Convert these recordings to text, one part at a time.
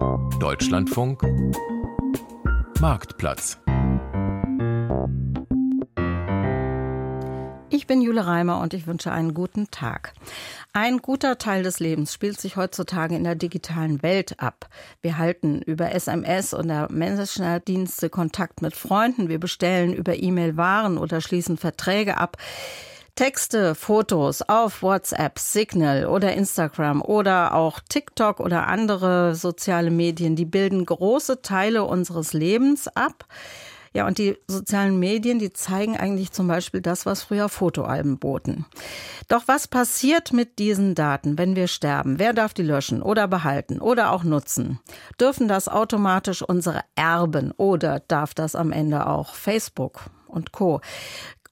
Deutschlandfunk Marktplatz Ich bin Jule Reimer und ich wünsche einen guten Tag. Ein guter Teil des Lebens spielt sich heutzutage in der digitalen Welt ab. Wir halten über SMS oder Messenger-Dienste Kontakt mit Freunden, wir bestellen über E-Mail Waren oder schließen Verträge ab. Texte, Fotos auf WhatsApp, Signal oder Instagram oder auch TikTok oder andere soziale Medien, die bilden große Teile unseres Lebens ab. Ja, und die sozialen Medien, die zeigen eigentlich zum Beispiel das, was früher Fotoalben boten. Doch was passiert mit diesen Daten, wenn wir sterben? Wer darf die löschen oder behalten oder auch nutzen? Dürfen das automatisch unsere Erben oder darf das am Ende auch Facebook und Co.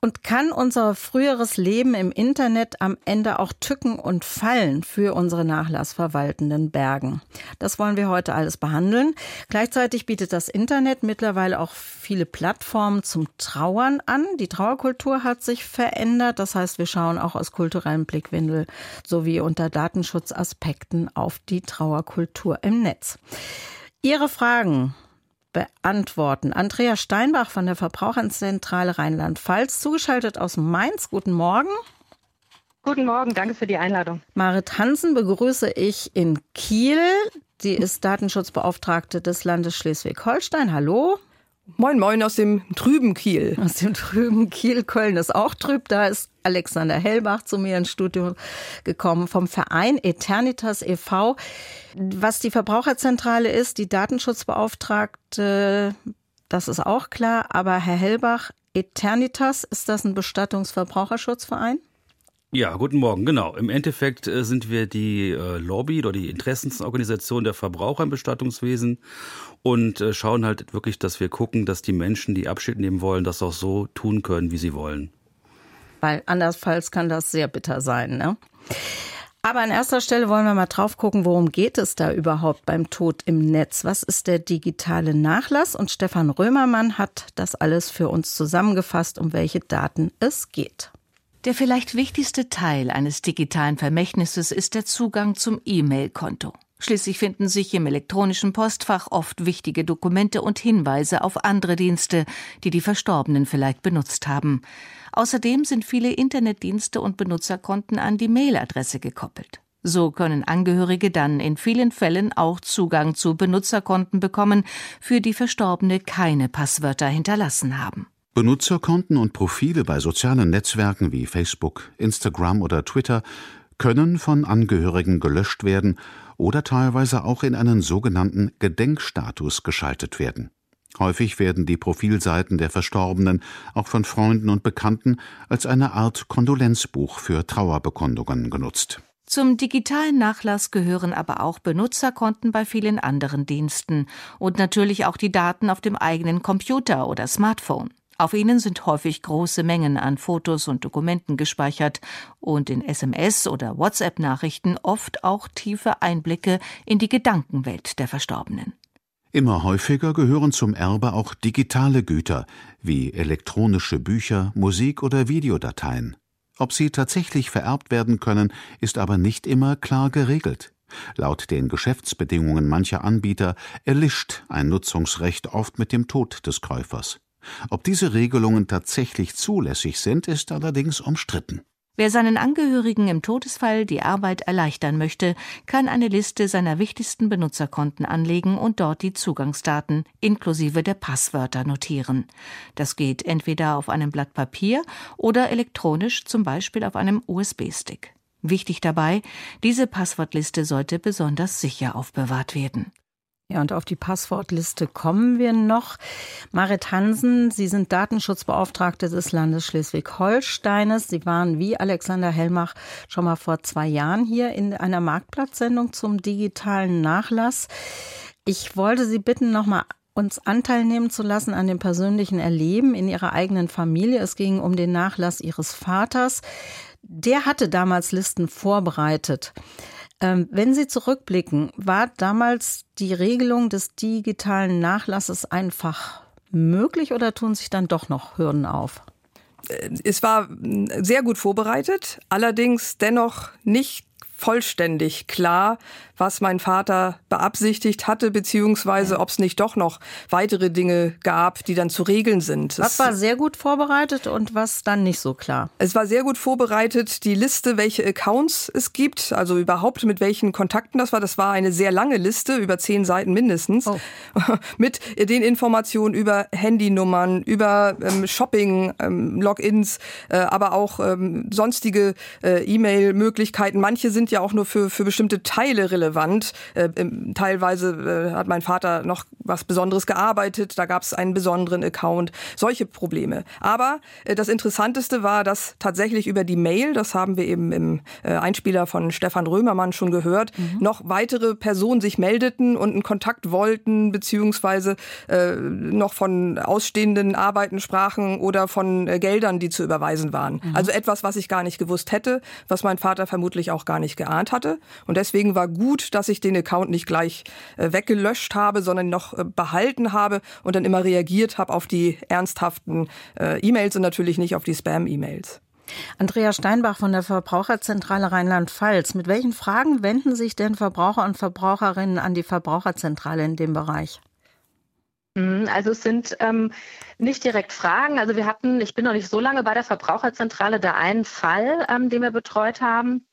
Und kann unser früheres Leben im Internet am Ende auch Tücken und Fallen für unsere nachlassverwaltenden bergen? Das wollen wir heute alles behandeln. Gleichzeitig bietet das Internet mittlerweile auch viele Plattformen zum Trauern an. Die Trauerkultur hat sich verändert. Das heißt, wir schauen auch aus kulturellem Blickwinkel sowie unter Datenschutzaspekten auf die Trauerkultur im Netz. Ihre Fragen beantworten. Andrea Steinbach von der Verbraucherzentrale Rheinland-Pfalz, zugeschaltet aus Mainz. Guten Morgen. Guten Morgen, danke für die Einladung. Marit Hansen begrüße ich in Kiel. Sie ist Datenschutzbeauftragte des Landes Schleswig-Holstein. Hallo. Moin, moin aus dem trüben Kiel. Aus dem trüben Kiel. Köln ist auch trüb. Da ist Alexander Hellbach zu mir ins Studio gekommen vom Verein Eternitas e.V. Was die Verbraucherzentrale ist, die Datenschutzbeauftragte, das ist auch klar. Aber Herr Hellbach, Eternitas, ist das ein Bestattungs-Verbraucherschutzverein? Ja, guten Morgen, genau. Im Endeffekt äh, sind wir die äh, Lobby oder die Interessensorganisation der Verbraucher im Bestattungswesen und äh, schauen halt wirklich, dass wir gucken, dass die Menschen, die Abschied nehmen wollen, das auch so tun können, wie sie wollen. Weil andernfalls kann das sehr bitter sein, ne? Aber an erster Stelle wollen wir mal drauf gucken, worum geht es da überhaupt beim Tod im Netz? Was ist der digitale Nachlass? Und Stefan Römermann hat das alles für uns zusammengefasst, um welche Daten es geht. Der vielleicht wichtigste Teil eines digitalen Vermächtnisses ist der Zugang zum E-Mail-Konto. Schließlich finden sich im elektronischen Postfach oft wichtige Dokumente und Hinweise auf andere Dienste, die die Verstorbenen vielleicht benutzt haben. Außerdem sind viele Internetdienste und Benutzerkonten an die Mailadresse gekoppelt. So können Angehörige dann in vielen Fällen auch Zugang zu Benutzerkonten bekommen, für die Verstorbene keine Passwörter hinterlassen haben. Benutzerkonten und Profile bei sozialen Netzwerken wie Facebook, Instagram oder Twitter können von Angehörigen gelöscht werden oder teilweise auch in einen sogenannten Gedenkstatus geschaltet werden. Häufig werden die Profilseiten der Verstorbenen auch von Freunden und Bekannten als eine Art Kondolenzbuch für Trauerbekundungen genutzt. Zum digitalen Nachlass gehören aber auch Benutzerkonten bei vielen anderen Diensten und natürlich auch die Daten auf dem eigenen Computer oder Smartphone. Auf ihnen sind häufig große Mengen an Fotos und Dokumenten gespeichert und in SMS oder WhatsApp-Nachrichten oft auch tiefe Einblicke in die Gedankenwelt der Verstorbenen. Immer häufiger gehören zum Erbe auch digitale Güter wie elektronische Bücher, Musik oder Videodateien. Ob sie tatsächlich vererbt werden können, ist aber nicht immer klar geregelt. Laut den Geschäftsbedingungen mancher Anbieter erlischt ein Nutzungsrecht oft mit dem Tod des Käufers. Ob diese Regelungen tatsächlich zulässig sind, ist allerdings umstritten. Wer seinen Angehörigen im Todesfall die Arbeit erleichtern möchte, kann eine Liste seiner wichtigsten Benutzerkonten anlegen und dort die Zugangsdaten inklusive der Passwörter notieren. Das geht entweder auf einem Blatt Papier oder elektronisch, zum Beispiel auf einem USB-Stick. Wichtig dabei, diese Passwortliste sollte besonders sicher aufbewahrt werden. Ja, und auf die Passwortliste kommen wir noch. Marit Hansen, Sie sind Datenschutzbeauftragte des Landes Schleswig-Holsteines. Sie waren wie Alexander Hellmach schon mal vor zwei Jahren hier in einer Marktplatzsendung zum digitalen Nachlass. Ich wollte Sie bitten, nochmal uns Anteil nehmen zu lassen an dem persönlichen Erleben in Ihrer eigenen Familie. Es ging um den Nachlass Ihres Vaters. Der hatte damals Listen vorbereitet. Ähm, wenn Sie zurückblicken, war damals die Regelung des digitalen Nachlasses einfach möglich oder tun sich dann doch noch Hürden auf? Äh, es war sehr gut vorbereitet, allerdings dennoch nicht vollständig klar, was mein Vater beabsichtigt hatte, beziehungsweise ob es nicht doch noch weitere Dinge gab, die dann zu regeln sind. Was war sehr gut vorbereitet und was dann nicht so klar? Es war sehr gut vorbereitet, die Liste, welche Accounts es gibt, also überhaupt mit welchen Kontakten das war. Das war eine sehr lange Liste, über zehn Seiten mindestens, oh. mit den Informationen über Handynummern, über ähm, Shopping, ähm, Logins, äh, aber auch ähm, sonstige äh, E-Mail-Möglichkeiten. Manche sind ja auch nur für, für bestimmte Teile relevant. Äh, teilweise äh, hat mein Vater noch was Besonderes gearbeitet, da gab es einen besonderen Account, solche Probleme. Aber äh, das Interessanteste war, dass tatsächlich über die Mail, das haben wir eben im Einspieler von Stefan Römermann schon gehört, mhm. noch weitere Personen sich meldeten und einen Kontakt wollten, beziehungsweise noch von ausstehenden Arbeiten sprachen oder von Geldern, die zu überweisen waren. Mhm. Also etwas, was ich gar nicht gewusst hätte, was mein Vater vermutlich auch gar nicht geahnt hatte. Und deswegen war gut, dass ich den Account nicht gleich äh, weggelöscht habe, sondern noch äh, behalten habe und dann immer reagiert habe auf die ernsthaften äh, E-Mails und natürlich nicht auf die Spam-E-Mails. Andrea Steinbach von der Verbraucherzentrale Rheinland-Pfalz. Mit welchen Fragen wenden sich denn Verbraucher und Verbraucherinnen an die Verbraucherzentrale in dem Bereich? Mhm, also es sind ähm, nicht direkt Fragen. Also wir hatten, ich bin noch nicht so lange bei der Verbraucherzentrale, da einen Fall, ähm, den wir betreut haben.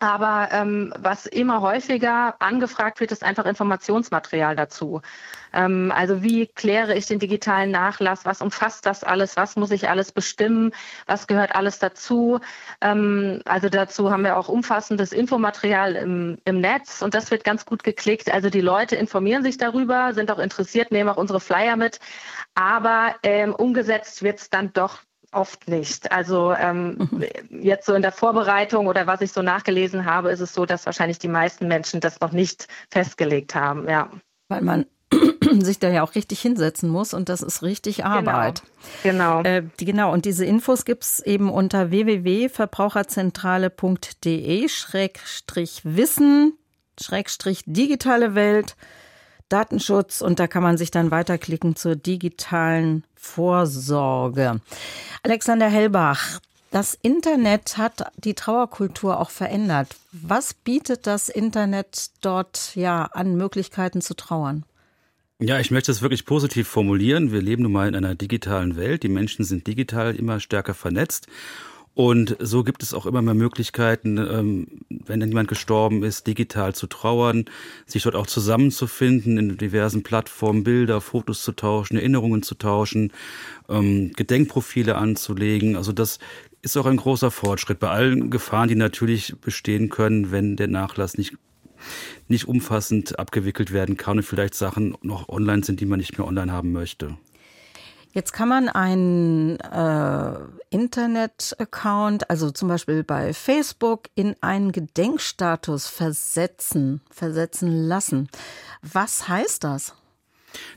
Aber ähm, was immer häufiger angefragt wird, ist einfach Informationsmaterial dazu. Ähm, also wie kläre ich den digitalen Nachlass? Was umfasst das alles? Was muss ich alles bestimmen? Was gehört alles dazu? Ähm, also dazu haben wir auch umfassendes Infomaterial im, im Netz und das wird ganz gut geklickt. Also die Leute informieren sich darüber, sind auch interessiert, nehmen auch unsere Flyer mit. Aber ähm, umgesetzt wird es dann doch Oft nicht. Also ähm, mhm. jetzt so in der Vorbereitung oder was ich so nachgelesen habe, ist es so, dass wahrscheinlich die meisten Menschen das noch nicht festgelegt haben. Ja. Weil man sich da ja auch richtig hinsetzen muss und das ist richtig genau. Arbeit. Genau. Genau. Äh, die, genau. Und diese Infos gibt es eben unter www.verbraucherzentrale.de Schrägstrich Wissen Schrägstrich digitale Welt Datenschutz und da kann man sich dann weiterklicken zur digitalen Vorsorge. Alexander Hellbach, das Internet hat die Trauerkultur auch verändert. Was bietet das Internet dort ja an Möglichkeiten zu trauern? Ja, ich möchte es wirklich positiv formulieren. Wir leben nun mal in einer digitalen Welt. Die Menschen sind digital immer stärker vernetzt. Und so gibt es auch immer mehr Möglichkeiten, ähm, wenn dann jemand gestorben ist, digital zu trauern, sich dort auch zusammenzufinden, in diversen Plattformen Bilder, Fotos zu tauschen, Erinnerungen zu tauschen, ähm, Gedenkprofile anzulegen. Also das ist auch ein großer Fortschritt bei allen Gefahren, die natürlich bestehen können, wenn der Nachlass nicht nicht umfassend abgewickelt werden kann und vielleicht Sachen noch online sind, die man nicht mehr online haben möchte. Jetzt kann man einen äh, Internet-Account, also zum Beispiel bei Facebook, in einen Gedenkstatus versetzen, versetzen lassen. Was heißt das?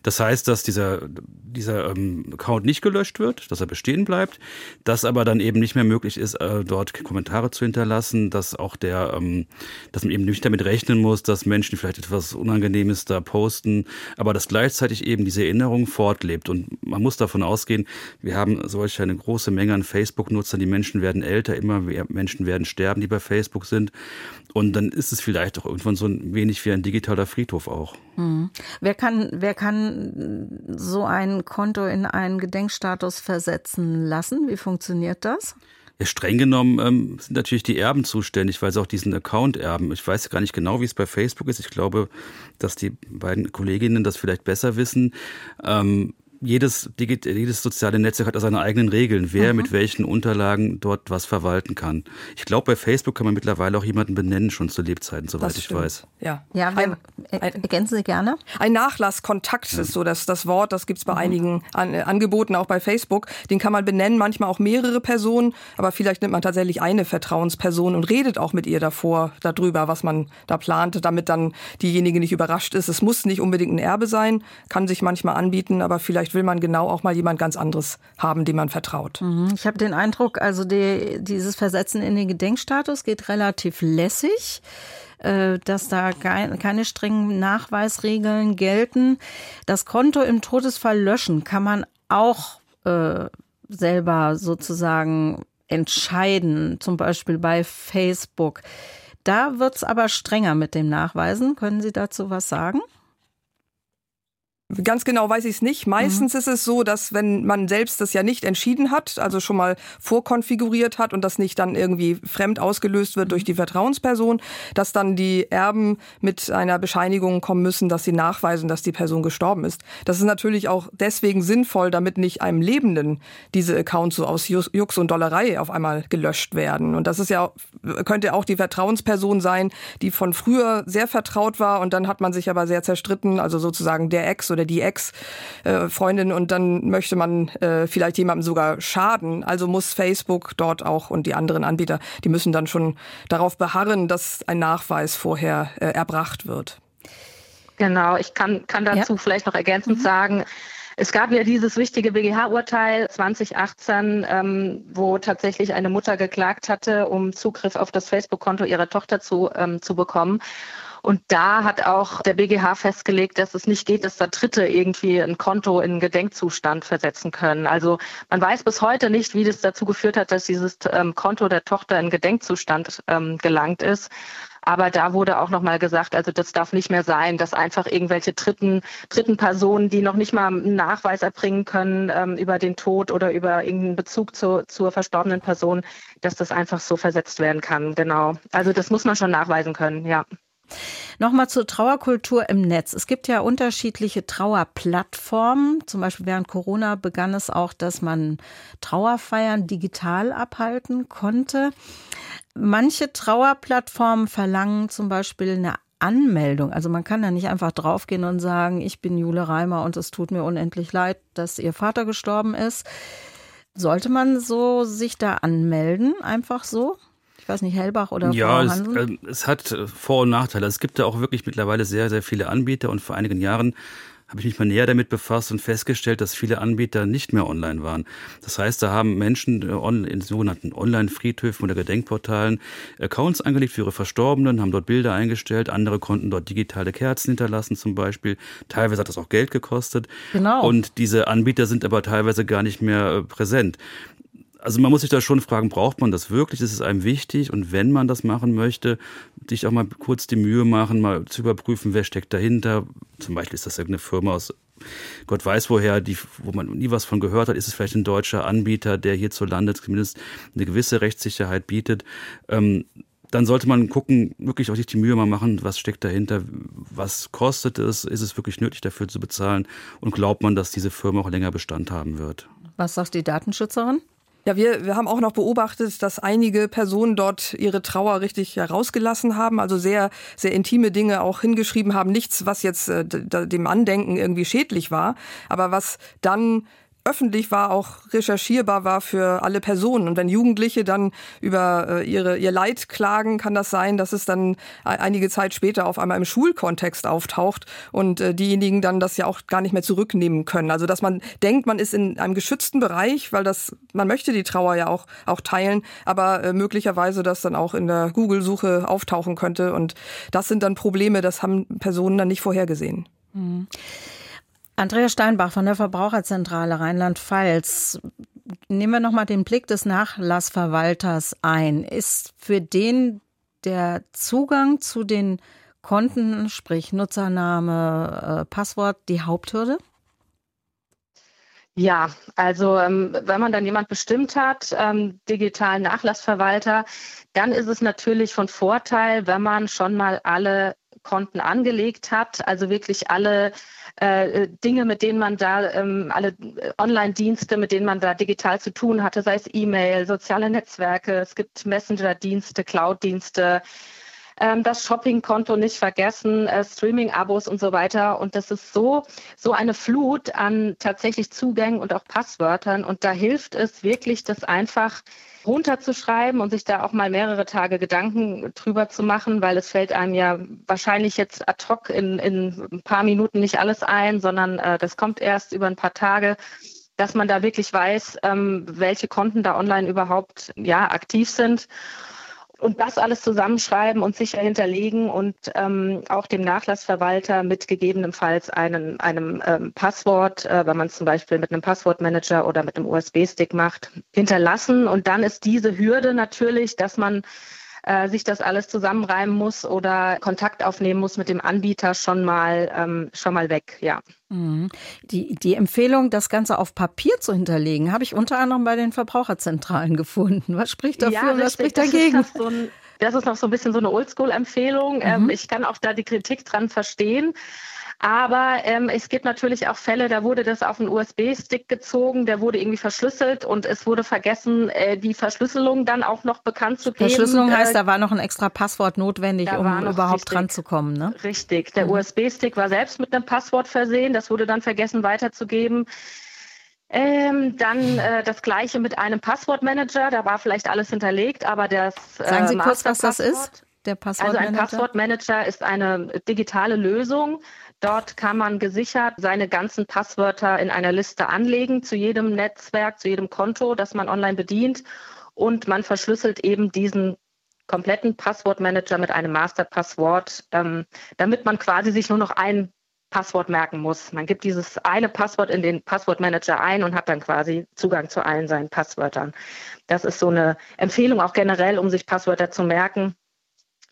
Das heißt, dass dieser, dieser ähm, Account nicht gelöscht wird, dass er bestehen bleibt, dass aber dann eben nicht mehr möglich ist, äh, dort Kommentare zu hinterlassen, dass auch der, ähm, dass man eben nicht damit rechnen muss, dass Menschen vielleicht etwas Unangenehmes da posten, aber dass gleichzeitig eben diese Erinnerung fortlebt. Und man muss davon ausgehen, wir haben solch eine große Menge an Facebook-Nutzern, die Menschen werden älter, immer mehr Menschen werden sterben, die bei Facebook sind. Und dann ist es vielleicht auch irgendwann so ein wenig wie ein digitaler Friedhof auch. Mhm. Wer kann, wer kann so ein Konto in einen Gedenkstatus versetzen lassen? Wie funktioniert das? Ja, streng genommen ähm, sind natürlich die Erben zuständig, weil sie auch diesen Account erben. Ich weiß gar nicht genau, wie es bei Facebook ist. Ich glaube, dass die beiden Kolleginnen das vielleicht besser wissen. Ähm, jedes, jedes soziale Netzwerk hat seine eigenen Regeln, wer mhm. mit welchen Unterlagen dort was verwalten kann. Ich glaube, bei Facebook kann man mittlerweile auch jemanden benennen, schon zu Lebzeiten, soweit ich weiß. Ja, ja ein, ergänzen Sie gerne. Ein Nachlasskontakt ja. ist so das, das Wort, das gibt's bei mhm. einigen An Angeboten, auch bei Facebook. Den kann man benennen, manchmal auch mehrere Personen, aber vielleicht nimmt man tatsächlich eine Vertrauensperson und redet auch mit ihr davor, darüber, was man da plant, damit dann diejenige nicht überrascht ist. Es muss nicht unbedingt ein Erbe sein, kann sich manchmal anbieten, aber vielleicht vielleicht will man genau auch mal jemand ganz anderes haben, dem man vertraut. Mhm. Ich habe den Eindruck, also die, dieses Versetzen in den Gedenkstatus geht relativ lässig äh, dass da keine strengen Nachweisregeln gelten. Das Konto im Todesfall löschen kann man auch äh, selber sozusagen entscheiden, zum Beispiel bei Facebook. Da wird es aber strenger mit dem Nachweisen. Können Sie dazu was sagen? Ganz genau weiß ich es nicht. Meistens mhm. ist es so, dass wenn man selbst das ja nicht entschieden hat, also schon mal vorkonfiguriert hat und das nicht dann irgendwie fremd ausgelöst wird durch die Vertrauensperson, dass dann die Erben mit einer Bescheinigung kommen müssen, dass sie nachweisen, dass die Person gestorben ist. Das ist natürlich auch deswegen sinnvoll, damit nicht einem Lebenden diese Accounts so aus Jux und Dollerei auf einmal gelöscht werden. Und das ist ja könnte auch die Vertrauensperson sein, die von früher sehr vertraut war und dann hat man sich aber sehr zerstritten, also sozusagen der Ex oder die Ex-Freundin und dann möchte man äh, vielleicht jemandem sogar schaden. Also muss Facebook dort auch und die anderen Anbieter, die müssen dann schon darauf beharren, dass ein Nachweis vorher äh, erbracht wird. Genau, ich kann, kann dazu ja. vielleicht noch ergänzend mhm. sagen, es gab ja dieses wichtige BGH-Urteil 2018, ähm, wo tatsächlich eine Mutter geklagt hatte, um Zugriff auf das Facebook-Konto ihrer Tochter zu, ähm, zu bekommen. Und da hat auch der BGH festgelegt, dass es nicht geht, dass da Dritte irgendwie ein Konto in Gedenkzustand versetzen können. Also man weiß bis heute nicht, wie das dazu geführt hat, dass dieses ähm, Konto der Tochter in Gedenkzustand ähm, gelangt ist. Aber da wurde auch nochmal gesagt, also das darf nicht mehr sein, dass einfach irgendwelche dritten, dritten Personen, die noch nicht mal einen Nachweis erbringen können ähm, über den Tod oder über irgendeinen Bezug zu, zur verstorbenen Person, dass das einfach so versetzt werden kann. Genau. Also das muss man schon nachweisen können, ja. Nochmal zur Trauerkultur im Netz. Es gibt ja unterschiedliche Trauerplattformen. Zum Beispiel während Corona begann es auch, dass man Trauerfeiern digital abhalten konnte. Manche Trauerplattformen verlangen zum Beispiel eine Anmeldung. Also man kann da nicht einfach draufgehen und sagen, ich bin Jule Reimer und es tut mir unendlich leid, dass ihr Vater gestorben ist. Sollte man so sich da anmelden, einfach so? Ich weiß nicht, Hellbach oder Ja, es, äh, es, hat Vor- und Nachteile. Es gibt da auch wirklich mittlerweile sehr, sehr viele Anbieter und vor einigen Jahren habe ich mich mal näher damit befasst und festgestellt, dass viele Anbieter nicht mehr online waren. Das heißt, da haben Menschen äh, in sogenannten Online-Friedhöfen oder Gedenkportalen Accounts angelegt für ihre Verstorbenen, haben dort Bilder eingestellt, andere konnten dort digitale Kerzen hinterlassen zum Beispiel. Teilweise hat das auch Geld gekostet. Genau. Und diese Anbieter sind aber teilweise gar nicht mehr äh, präsent also man muss sich da schon fragen, braucht man das wirklich? Ist es einem wichtig? Und wenn man das machen möchte, sich auch mal kurz die Mühe machen, mal zu überprüfen, wer steckt dahinter. Zum Beispiel ist das irgendeine Firma aus Gott weiß woher, die, wo man nie was von gehört hat, ist es vielleicht ein deutscher Anbieter, der hierzulande zumindest eine gewisse Rechtssicherheit bietet. Ähm, dann sollte man gucken, wirklich auch sich die Mühe mal machen, was steckt dahinter, was kostet es, ist es wirklich nötig dafür zu bezahlen und glaubt man, dass diese Firma auch länger Bestand haben wird. Was sagt die Datenschützerin? Ja, wir, wir haben auch noch beobachtet, dass einige Personen dort ihre Trauer richtig herausgelassen haben, also sehr, sehr intime Dinge auch hingeschrieben haben. Nichts, was jetzt äh, dem Andenken irgendwie schädlich war, aber was dann öffentlich war, auch recherchierbar war für alle Personen. Und wenn Jugendliche dann über äh, ihre, ihr Leid klagen, kann das sein, dass es dann einige Zeit später auf einmal im Schulkontext auftaucht und äh, diejenigen dann das ja auch gar nicht mehr zurücknehmen können. Also dass man denkt, man ist in einem geschützten Bereich, weil das, man möchte die Trauer ja auch, auch teilen, aber äh, möglicherweise das dann auch in der Google-Suche auftauchen könnte. Und das sind dann Probleme, das haben Personen dann nicht vorhergesehen. Mhm. Andrea Steinbach von der Verbraucherzentrale Rheinland-Pfalz. Nehmen wir nochmal den Blick des Nachlassverwalters ein. Ist für den der Zugang zu den Konten, sprich Nutzername, äh, Passwort, die Haupthürde? Ja, also ähm, wenn man dann jemand bestimmt hat, ähm, digitalen Nachlassverwalter, dann ist es natürlich von Vorteil, wenn man schon mal alle Konten angelegt hat, also wirklich alle äh, Dinge, mit denen man da, ähm, alle Online-Dienste, mit denen man da digital zu tun hatte, sei es E-Mail, soziale Netzwerke, es gibt Messenger-Dienste, Cloud-Dienste, ähm, das Shopping-Konto nicht vergessen, äh, Streaming-Abos und so weiter. Und das ist so, so eine Flut an tatsächlich Zugängen und auch Passwörtern. Und da hilft es wirklich, das einfach runterzuschreiben und sich da auch mal mehrere Tage Gedanken drüber zu machen, weil es fällt einem ja wahrscheinlich jetzt ad hoc in, in ein paar Minuten nicht alles ein, sondern äh, das kommt erst über ein paar Tage dass man da wirklich weiß, ähm, welche Konten da online überhaupt ja aktiv sind und das alles zusammenschreiben und sicher hinterlegen und ähm, auch dem Nachlassverwalter mit gegebenenfalls einem, einem ähm, Passwort, äh, wenn man es zum Beispiel mit einem Passwortmanager oder mit einem USB-Stick macht, hinterlassen. Und dann ist diese Hürde natürlich, dass man äh, sich das alles zusammenreimen muss oder Kontakt aufnehmen muss mit dem Anbieter, schon mal, ähm, schon mal weg, ja. Mhm. Die, die Empfehlung, das Ganze auf Papier zu hinterlegen, habe ich unter anderem bei den Verbraucherzentralen gefunden. Was spricht dafür ja, und was spricht dagegen? Das ist, noch so ein bisschen so eine Oldschool-Empfehlung. Ähm, mhm. ich kann auch da die Kritik dran verstehen. Aber ähm, es gibt natürlich auch Fälle, da wurde das auf einen USB-Stick gezogen, der wurde irgendwie verschlüsselt und es wurde vergessen, äh, die Verschlüsselung dann auch noch bekannt zu geben. Verschlüsselung heißt, äh, da war noch ein extra Passwort notwendig, um überhaupt richtig, dran zu kommen. Ne? Richtig. Der mhm. USB-Stick war selbst mit einem Passwort versehen, das wurde dann vergessen weiterzugeben. Ähm, dann äh, das gleiche mit einem Passwortmanager. Da war vielleicht alles hinterlegt, aber das. Äh, Sagen Sie kurz, was das ist? Der Passwortmanager? Also ein Passwortmanager ist eine digitale Lösung, Dort kann man gesichert seine ganzen Passwörter in einer Liste anlegen zu jedem Netzwerk, zu jedem Konto, das man online bedient. Und man verschlüsselt eben diesen kompletten Passwortmanager mit einem Masterpasswort, ähm, damit man quasi sich nur noch ein Passwort merken muss. Man gibt dieses eine Passwort in den Passwortmanager ein und hat dann quasi Zugang zu allen seinen Passwörtern. Das ist so eine Empfehlung auch generell, um sich Passwörter zu merken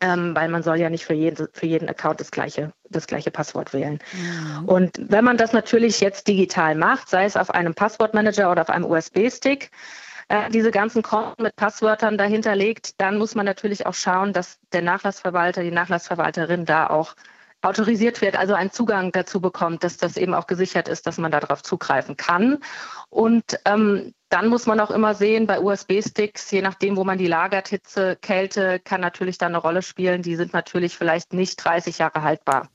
ähm, weil man soll ja nicht für jeden, für jeden Account das gleiche, das gleiche Passwort wählen. Mhm. Und wenn man das natürlich jetzt digital macht, sei es auf einem Passwortmanager oder auf einem USB-Stick, äh, diese ganzen Konten mit Passwörtern dahinter legt, dann muss man natürlich auch schauen, dass der Nachlassverwalter, die Nachlassverwalterin da auch autorisiert wird, also einen Zugang dazu bekommt, dass das eben auch gesichert ist, dass man darauf zugreifen kann. Und ähm, dann muss man auch immer sehen, bei USB-Sticks, je nachdem, wo man die lagert, Hitze, Kälte, kann natürlich da eine Rolle spielen. Die sind natürlich vielleicht nicht 30 Jahre haltbar.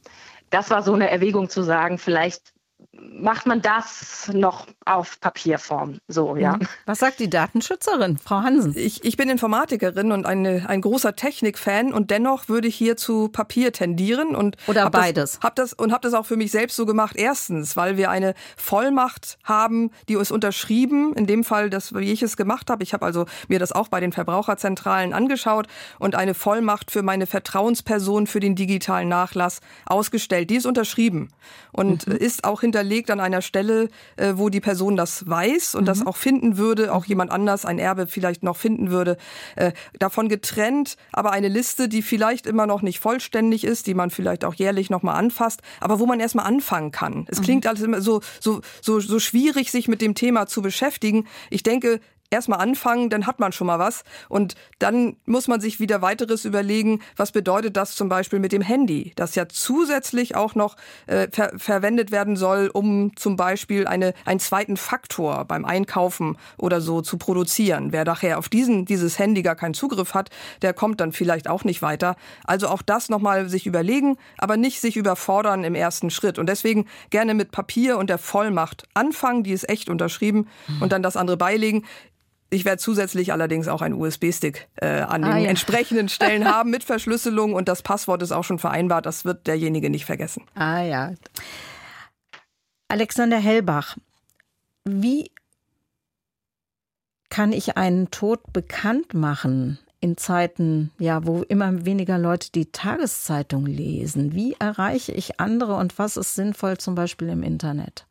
Das war so eine Erwägung zu sagen, vielleicht macht man das noch auf Papierform. So, ja. Mhm. Was sagt die Datenschützerin, Frau Hansen? Ich, ich bin Informatikerin und eine, ein großer Technikfan und dennoch würde ich hier zu Papier tendieren und oder hab beides. Das, hab das und habe das auch für mich selbst so gemacht. Erstens, weil wir eine Vollmacht haben, die uns unterschrieben. In dem Fall, das wie ich es gemacht habe. Ich habe also mir das auch bei den Verbraucherzentralen angeschaut und eine Vollmacht für meine Vertrauensperson für den digitalen Nachlass ausgestellt. Die ist unterschrieben und mhm. ist auch hinterlegt an einer Stelle, äh, wo die Person das weiß und mhm. das auch finden würde, auch jemand anders, ein Erbe vielleicht noch finden würde. Äh, davon getrennt, aber eine Liste, die vielleicht immer noch nicht vollständig ist, die man vielleicht auch jährlich nochmal anfasst, aber wo man erstmal anfangen kann. Es mhm. klingt alles immer so, so, so, so schwierig, sich mit dem Thema zu beschäftigen. Ich denke, erstmal anfangen, dann hat man schon mal was. Und dann muss man sich wieder weiteres überlegen, was bedeutet das zum Beispiel mit dem Handy, das ja zusätzlich auch noch äh, ver verwendet werden soll, um zum Beispiel eine, einen zweiten Faktor beim Einkaufen oder so zu produzieren. Wer nachher auf diesen, dieses Handy gar keinen Zugriff hat, der kommt dann vielleicht auch nicht weiter. Also auch das nochmal sich überlegen, aber nicht sich überfordern im ersten Schritt. Und deswegen gerne mit Papier und der Vollmacht anfangen, die ist echt unterschrieben, und dann das andere beilegen. Ich werde zusätzlich allerdings auch einen USB-Stick äh, an ah, den ja. entsprechenden Stellen haben mit Verschlüsselung und das Passwort ist auch schon vereinbart. Das wird derjenige nicht vergessen. Ah ja. Alexander Hellbach, wie kann ich einen Tod bekannt machen in Zeiten, ja, wo immer weniger Leute die Tageszeitung lesen? Wie erreiche ich andere und was ist sinnvoll zum Beispiel im Internet?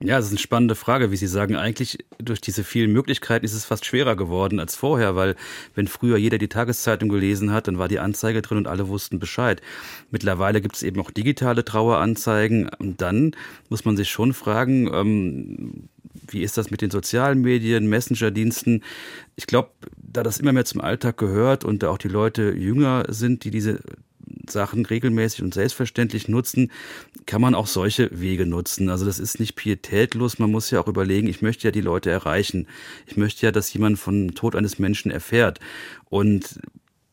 Ja, das ist eine spannende Frage, wie Sie sagen. Eigentlich durch diese vielen Möglichkeiten ist es fast schwerer geworden als vorher, weil wenn früher jeder die Tageszeitung gelesen hat, dann war die Anzeige drin und alle wussten Bescheid. Mittlerweile gibt es eben auch digitale Traueranzeigen und dann muss man sich schon fragen, ähm, wie ist das mit den sozialen Medien, Messenger-Diensten? Ich glaube, da das immer mehr zum Alltag gehört und da auch die Leute jünger sind, die diese Sachen regelmäßig und selbstverständlich nutzen, kann man auch solche Wege nutzen. Also das ist nicht pietätlos. Man muss ja auch überlegen, ich möchte ja die Leute erreichen. Ich möchte ja, dass jemand von Tod eines Menschen erfährt. Und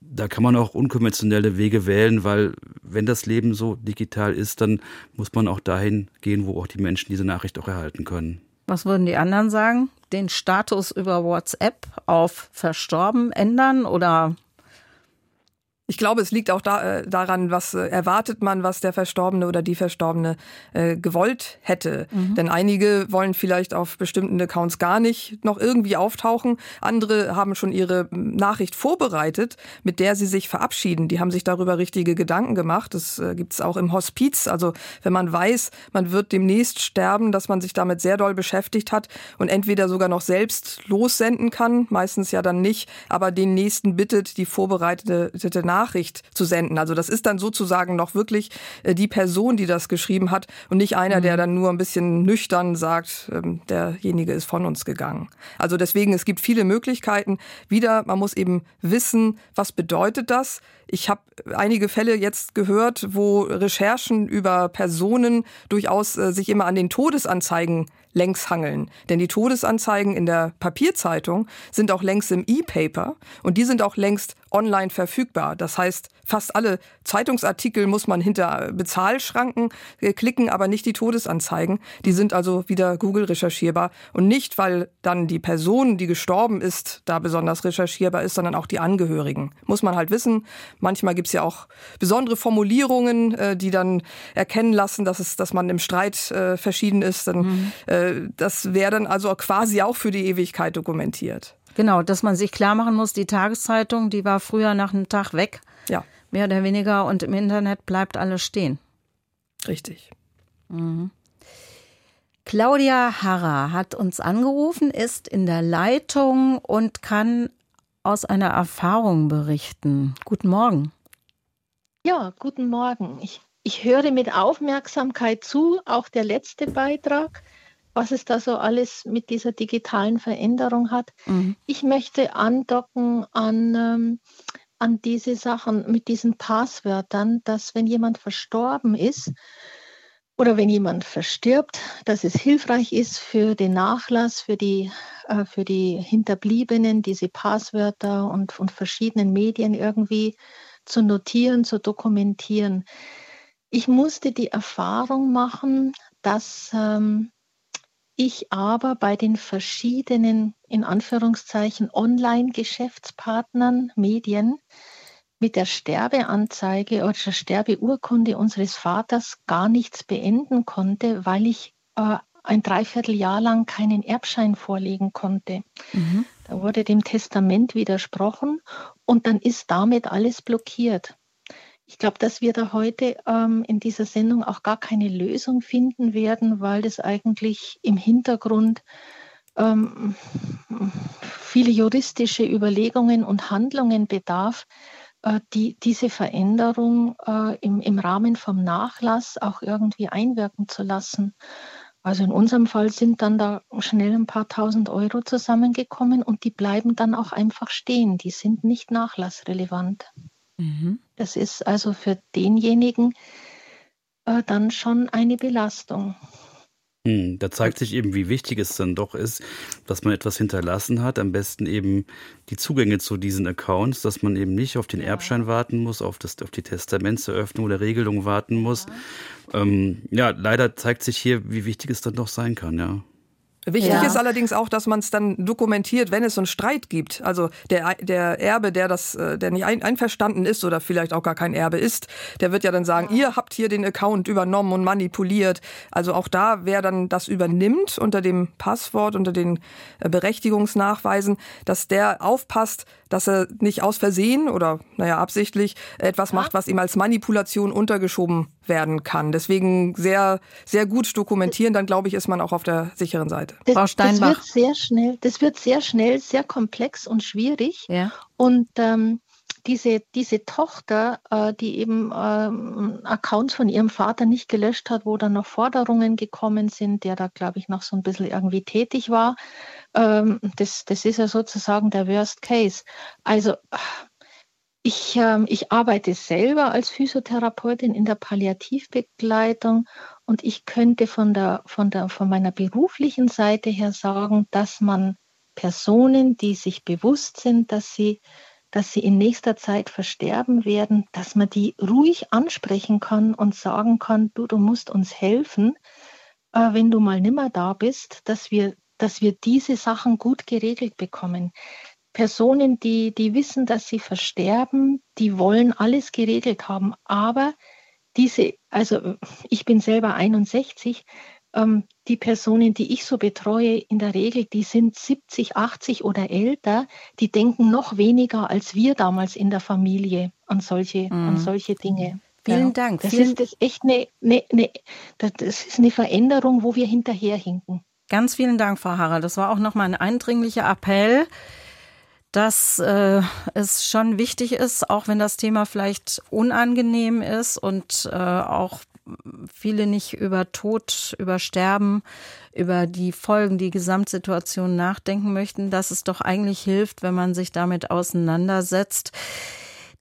da kann man auch unkonventionelle Wege wählen, weil wenn das Leben so digital ist, dann muss man auch dahin gehen, wo auch die Menschen diese Nachricht auch erhalten können. Was würden die anderen sagen? Den Status über WhatsApp auf verstorben ändern oder Ich glaube, es liegt auch da, äh, daran, was äh, erwartet man, was der Verstorbene oder die Verstorbene äh, gewollt hätte. Mhm. Denn einige wollen vielleicht auf bestimmten Accounts gar nicht noch irgendwie auftauchen. Andere haben schon ihre Nachricht vorbereitet, mit der sie sich verabschieden. Die haben sich darüber richtige Gedanken gemacht. Das äh, gibt es auch im Hospiz. Also wenn man weiß, man wird demnächst sterben, dass man sich damit sehr doll beschäftigt hat und entweder sogar noch selbst lossenden kann, meistens ja dann nicht, aber den nächsten bittet, die vorbereitete Nachricht Nachricht zu senden. Also das ist dann sozusagen noch wirklich äh, die Person, die das geschrieben hat und nicht einer, mhm. der dann nur ein bisschen nüchtern sagt, ähm, derjenige ist von uns gegangen. Also deswegen, es gibt viele Möglichkeiten. Wieder, man muss eben wissen, was bedeutet das? Ich habe einige Fälle jetzt gehört, wo Recherchen über Personen durchaus äh, sich immer an den Todesanzeigen längs hangeln. Denn die Todesanzeigen in der Papierzeitung sind auch längst im E-Paper und die sind auch längst online verfügbar. Das heißt, fast alle Zeitungsartikel muss man hinter Bezahlschranken äh, klicken, aber nicht die Todesanzeigen. Die sind also wieder Google recherchierbar und nicht, weil dann die Person, die gestorben ist, da besonders recherchierbar ist, sondern auch die Angehörigen. Muss man halt wissen. Manchmal gibt es ja auch besondere Formulierungen, äh, die dann erkennen lassen, dass es, dass man im Streit äh, verschieden ist. Dann, mhm. das wäre dann also quasi auch für die Ewigkeit dokumentiert. Genau, dass man sich klar machen muss, die Tageszeitung, die war früher nach einem Tag weg. Ja. Mehr oder weniger und im Internet bleibt alles stehen. Richtig. Mhm. Claudia Harrer hat uns angerufen, ist in der Leitung und kann aus einer Erfahrung berichten. Guten Morgen. Ja, guten Morgen. Ich, ich höre mit Aufmerksamkeit zu, auch der letzte Beitrag was es da so alles mit dieser digitalen Veränderung hat. Mhm. Ich möchte andocken an, ähm, an diese Sachen mit diesen Passwörtern, dass wenn jemand verstorben ist oder wenn jemand verstirbt, dass es hilfreich ist für den Nachlass, für die, äh, für die Hinterbliebenen, diese Passwörter und von verschiedenen Medien irgendwie zu notieren, zu dokumentieren. Ich musste die Erfahrung machen, dass ähm, ich aber bei den verschiedenen, in Anführungszeichen, Online-Geschäftspartnern, Medien, mit der Sterbeanzeige oder der Sterbeurkunde unseres Vaters gar nichts beenden konnte, weil ich äh, ein Dreivierteljahr lang keinen Erbschein vorlegen konnte. Mhm. Da wurde dem Testament widersprochen und dann ist damit alles blockiert. Ich glaube, dass wir da heute ähm, in dieser Sendung auch gar keine Lösung finden werden, weil das eigentlich im Hintergrund ähm, viele juristische Überlegungen und Handlungen bedarf, äh, die diese Veränderung äh, im, im Rahmen vom Nachlass auch irgendwie einwirken zu lassen. Also in unserem Fall sind dann da schnell ein paar tausend Euro zusammengekommen und die bleiben dann auch einfach stehen. Die sind nicht nachlassrelevant. Mhm. Das ist also für denjenigen äh, dann schon eine Belastung. Hm, da zeigt sich eben, wie wichtig es dann doch ist, dass man etwas hinterlassen hat. Am besten eben die Zugänge zu diesen Accounts, dass man eben nicht auf den ja. Erbschein warten muss, auf, das, auf die Testamentseröffnung oder Regelung warten muss. Ja. Ähm, ja, leider zeigt sich hier, wie wichtig es dann doch sein kann, ja. Wichtig ja. ist allerdings auch, dass man es dann dokumentiert, wenn es so einen Streit gibt. Also der, der Erbe, der das, äh, der nicht ein, einverstanden ist oder vielleicht auch gar kein Erbe ist, der wird ja dann sagen, ja. ihr habt hier den Account übernommen und manipuliert. Also auch da, wer dann das übernimmt unter dem Passwort, unter den äh, Berechtigungsnachweisen, dass der aufpasst, dass er nicht aus Versehen oder naja absichtlich etwas macht, was ihm als Manipulation untergeschoben werden kann. Deswegen sehr, sehr gut dokumentieren, dann glaube ich, ist man auch auf der sicheren Seite. Das, Frau Steinbach. Das wird sehr schnell, das wird sehr schnell, sehr komplex und schwierig. Ja. Und ähm, diese, diese Tochter, äh, die eben ähm, Accounts von ihrem Vater nicht gelöscht hat, wo dann noch Forderungen gekommen sind, der da, glaube ich, noch so ein bisschen irgendwie tätig war, ähm, das, das ist ja sozusagen der Worst Case. Also ich, ähm, ich arbeite selber als Physiotherapeutin in der Palliativbegleitung und ich könnte von, der, von, der, von meiner beruflichen Seite her sagen, dass man Personen, die sich bewusst sind, dass sie dass sie in nächster Zeit versterben werden, dass man die ruhig ansprechen kann und sagen kann, du, du musst uns helfen, äh, wenn du mal nimmer da bist, dass wir, dass wir diese Sachen gut geregelt bekommen. Personen, die, die wissen, dass sie versterben, die wollen alles geregelt haben. Aber diese, also ich bin selber 61, ähm, die Personen, die ich so betreue, in der Regel, die sind 70, 80 oder älter, die denken noch weniger als wir damals in der Familie an solche, mhm. an solche Dinge. Vielen ja. Dank. Das Vielen ist das echt eine, eine, eine, das ist eine Veränderung, wo wir hinterherhinken. Ganz vielen Dank, Frau Harrer. Das war auch nochmal ein eindringlicher Appell, dass äh, es schon wichtig ist, auch wenn das Thema vielleicht unangenehm ist und äh, auch viele nicht über Tod, über Sterben, über die Folgen, die Gesamtsituation nachdenken möchten, dass es doch eigentlich hilft, wenn man sich damit auseinandersetzt.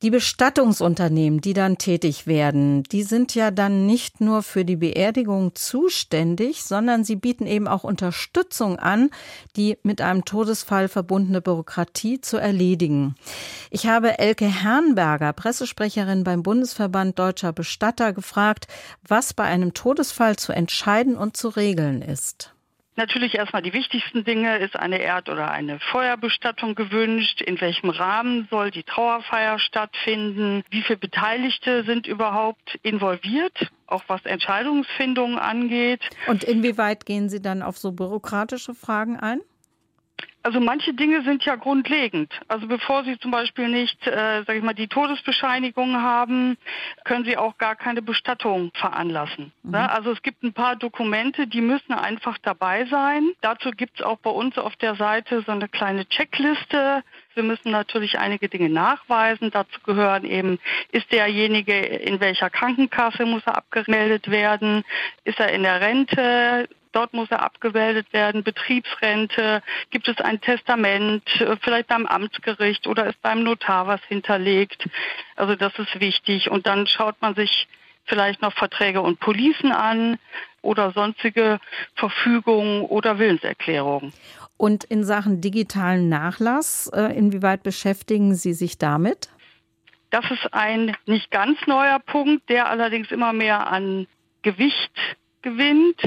Die Bestattungsunternehmen, die dann tätig werden, die sind ja dann nicht nur für die Beerdigung zuständig, sondern sie bieten eben auch Unterstützung an, die mit einem Todesfall verbundene Bürokratie zu erledigen. Ich habe Elke Herrnberger, Pressesprecherin beim Bundesverband Deutscher Bestatter, gefragt, was bei einem Todesfall zu entscheiden und zu regeln ist. Natürlich erstmal die wichtigsten Dinge. Ist eine Erd- oder eine Feuerbestattung gewünscht? In welchem Rahmen soll die Trauerfeier stattfinden? Wie viele Beteiligte sind überhaupt involviert? Auch was Entscheidungsfindungen angeht. Und inwieweit gehen Sie dann auf so bürokratische Fragen ein? Also manche Dinge sind ja grundlegend. Also bevor Sie zum Beispiel nicht, äh, sage ich mal, die Todesbescheinigung haben, können Sie auch gar keine Bestattung veranlassen. Mhm. Ne? Also es gibt ein paar Dokumente, die müssen einfach dabei sein. Dazu gibt es auch bei uns auf der Seite so eine kleine Checkliste. Wir müssen natürlich einige Dinge nachweisen. Dazu gehören eben, ist derjenige in welcher Krankenkasse muss er abgemeldet werden? Ist er in der Rente? Dort muss er abgemeldet werden, Betriebsrente, gibt es ein Testament, vielleicht beim Amtsgericht oder ist beim Notar was hinterlegt. Also das ist wichtig. Und dann schaut man sich vielleicht noch Verträge und Policen an oder sonstige Verfügungen oder Willenserklärungen. Und in Sachen digitalen Nachlass, äh, inwieweit beschäftigen Sie sich damit? Das ist ein nicht ganz neuer Punkt, der allerdings immer mehr an Gewicht gewinnt.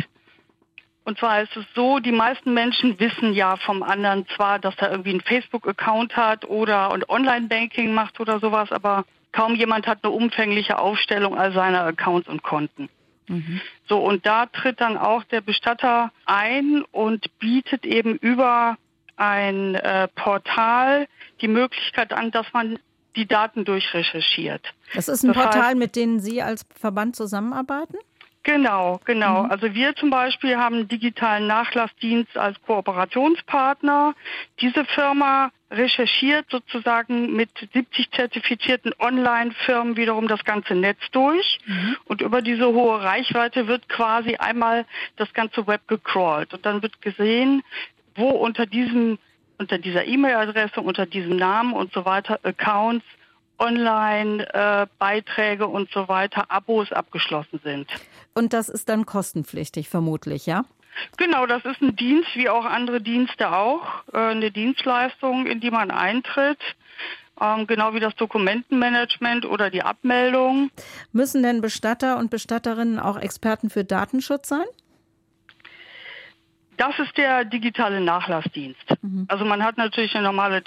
Und zwar ist es so, die meisten Menschen wissen ja vom anderen zwar, dass er irgendwie einen Facebook-Account hat oder ein Online-Banking macht oder sowas, aber kaum jemand hat eine umfängliche Aufstellung all seiner Accounts und Konten. Mhm. So, und da tritt dann auch der Bestatter ein und bietet eben über ein äh, Portal die Möglichkeit an, dass man die Daten durchrecherchiert. Das ist ein das Portal, heißt, mit dem Sie als Verband zusammenarbeiten? Genau, genau. Mhm. Also wir zum Beispiel haben einen digitalen Nachlassdienst als Kooperationspartner. Diese Firma recherchiert sozusagen mit 70 zertifizierten Online-Firmen wiederum das ganze Netz durch. Mhm. Und über diese hohe Reichweite wird quasi einmal das ganze Web gecrawlt. Und dann wird gesehen, wo unter diesem, unter dieser E-Mail-Adresse, unter diesem Namen und so weiter Accounts Online-Beiträge äh, und so weiter, Abos abgeschlossen sind. Und das ist dann kostenpflichtig, vermutlich, ja? Genau, das ist ein Dienst, wie auch andere Dienste auch, äh, eine Dienstleistung, in die man eintritt. Ähm, genau wie das Dokumentenmanagement oder die Abmeldung. Müssen denn Bestatter und Bestatterinnen auch Experten für Datenschutz sein? Das ist der digitale Nachlassdienst. Mhm. Also man hat natürlich eine normale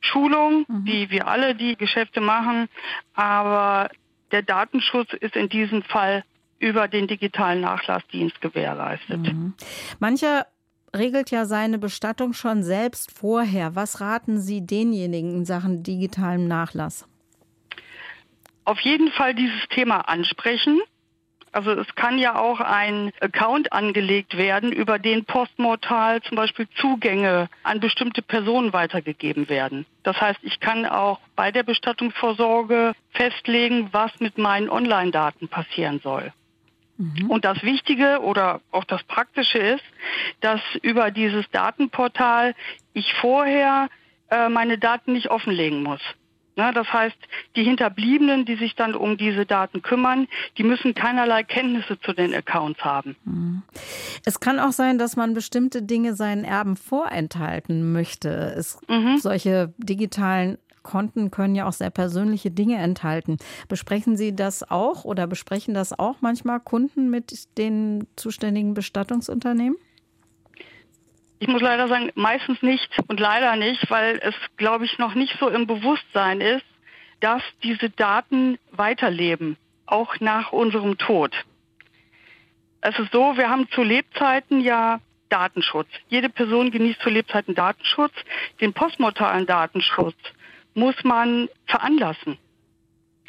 Datenschutzschulung, mhm. wie wir alle die Geschäfte machen, aber der Datenschutz ist in diesem Fall über den digitalen Nachlassdienst gewährleistet. Mhm. Mancher regelt ja seine Bestattung schon selbst vorher. Was raten Sie denjenigen in Sachen digitalem Nachlass? Auf jeden Fall dieses Thema ansprechen. Also es kann ja auch ein Account angelegt werden, über den postmortal zum Beispiel Zugänge an bestimmte Personen weitergegeben werden. Das heißt, ich kann auch bei der Bestattungsvorsorge festlegen, was mit meinen Online-Daten passieren soll. Mhm. Und das Wichtige oder auch das Praktische ist, dass über dieses Datenportal ich vorher äh, meine Daten nicht offenlegen muss. Das heißt, die Hinterbliebenen, die sich dann um diese Daten kümmern, die müssen keinerlei Kenntnisse zu den Accounts haben. Mhm. Es kann auch sein, dass man bestimmte Dinge seinen Erben vorenthalten möchte. Es, mhm. Solche digitalen Konten können ja auch sehr persönliche Dinge enthalten. Besprechen Sie das auch oder besprechen das auch manchmal Kunden mit den zuständigen Bestattungsunternehmen? Ich muss leider sagen, meistens nicht und leider nicht, weil es, glaube ich, noch nicht so im Bewusstsein ist, dass diese Daten weiterleben, auch nach unserem Tod. Es ist so, wir haben zu Lebzeiten ja Datenschutz. Jede Person genießt zu Lebzeiten Datenschutz. Den postmortalen Datenschutz muss man veranlassen.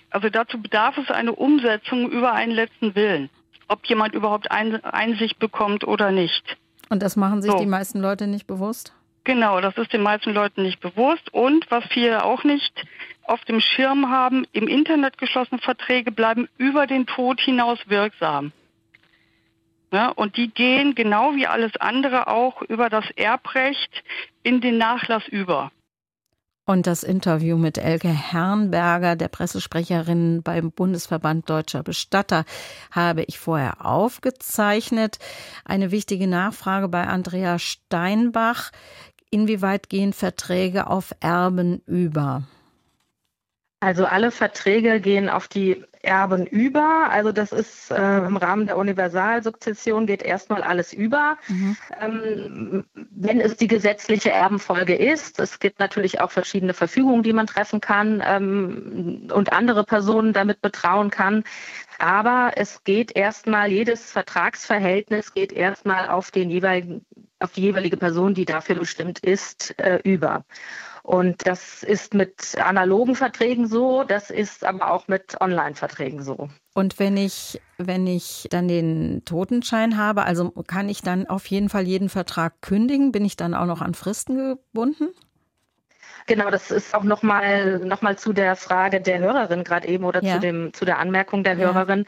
Also dazu bedarf es eine Umsetzung über einen letzten Willen, ob jemand überhaupt Einsicht bekommt oder nicht. Und das machen sich so. die meisten Leute nicht bewusst? Genau, das ist den meisten Leuten nicht bewusst. Und was viele auch nicht auf dem Schirm haben, im Internet geschlossene Verträge bleiben über den Tod hinaus wirksam. Ja, und die gehen genau wie alles andere auch über das Erbrecht in den Nachlass über. Und das Interview mit Elke Herrnberger, der Pressesprecherin beim Bundesverband Deutscher Bestatter, habe ich vorher aufgezeichnet. Eine wichtige Nachfrage bei Andrea Steinbach. Inwieweit gehen Verträge auf Erben über? Also alle Verträge gehen auf die Erben über. Also das ist äh, im Rahmen der Universalsukzession geht erstmal alles über. Mhm. Ähm, wenn es die gesetzliche Erbenfolge ist, es gibt natürlich auch verschiedene Verfügungen, die man treffen kann ähm, und andere Personen damit betrauen kann. Aber es geht erstmal, jedes Vertragsverhältnis geht erstmal auf den jeweiligen, auf die jeweilige Person, die dafür bestimmt ist, äh, über. Und das ist mit analogen Verträgen so, das ist aber auch mit Online-Verträgen so. Und wenn ich, wenn ich dann den Totenschein habe, also kann ich dann auf jeden Fall jeden Vertrag kündigen? Bin ich dann auch noch an Fristen gebunden? Genau, das ist auch nochmal noch mal zu der Frage der Hörerin gerade eben oder ja. zu, dem, zu der Anmerkung der Hörerin.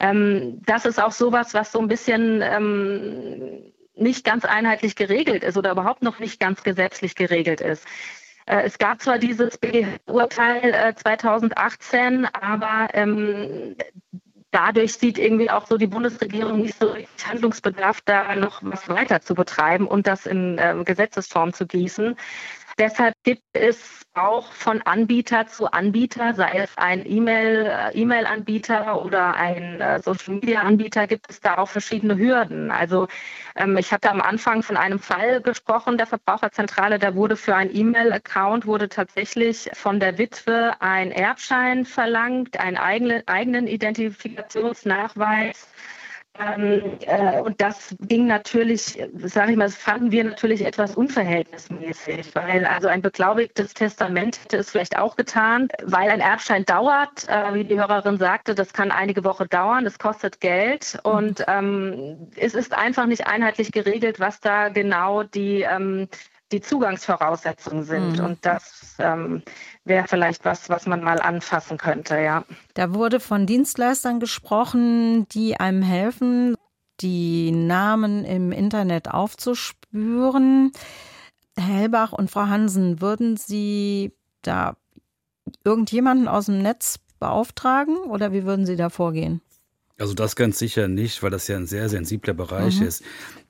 Ja. Ähm, das ist auch sowas, was so ein bisschen ähm, nicht ganz einheitlich geregelt ist oder überhaupt noch nicht ganz gesetzlich geregelt ist. Äh, es gab zwar dieses BGH-Urteil 2018, äh, aber ähm, dadurch sieht irgendwie auch so die Bundesregierung nicht so Handlungsbedarf, da noch was weiter zu betreiben und das in äh, Gesetzesform zu gießen. Deshalb gibt es auch von Anbieter zu Anbieter, sei es ein äh, E-Mail-Anbieter oder ein äh, Social-Media-Anbieter, gibt es da auch verschiedene Hürden. Also ähm, ich hatte am Anfang von einem Fall gesprochen der Verbraucherzentrale, da wurde für ein E-Mail-Account wurde tatsächlich von der Witwe ein Erbschein verlangt, einen eigenen, eigenen Identifikationsnachweis ähm, äh, und das ging natürlich, sage ich mal, das fanden wir natürlich etwas unverhältnismäßig, weil also ein beglaubigtes Testament hätte es vielleicht auch getan, weil ein Erbschein dauert, äh, wie die Hörerin sagte, das kann einige Wochen dauern, es kostet Geld. Und ähm, es ist einfach nicht einheitlich geregelt, was da genau die ähm, die Zugangsvoraussetzungen sind. Mhm. Und das ähm, wäre vielleicht was, was man mal anfassen könnte, ja. Da wurde von Dienstleistern gesprochen, die einem helfen, die Namen im Internet aufzuspüren. Herr Hellbach und Frau Hansen, würden Sie da irgendjemanden aus dem Netz beauftragen oder wie würden Sie da vorgehen? Also das ganz sicher nicht, weil das ja ein sehr sensibler Bereich mhm. ist.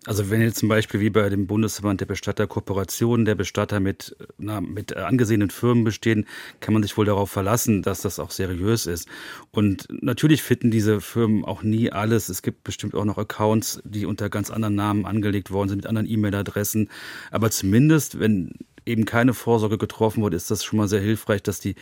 Also wenn jetzt zum Beispiel wie bei dem Bundesverband der Bestatter Kooperationen der Bestatter mit, na, mit angesehenen Firmen bestehen, kann man sich wohl darauf verlassen, dass das auch seriös ist. Und natürlich finden diese Firmen auch nie alles. Es gibt bestimmt auch noch Accounts, die unter ganz anderen Namen angelegt worden sind, mit anderen E-Mail-Adressen. Aber zumindest, wenn eben keine Vorsorge getroffen wurde, ist das schon mal sehr hilfreich, dass die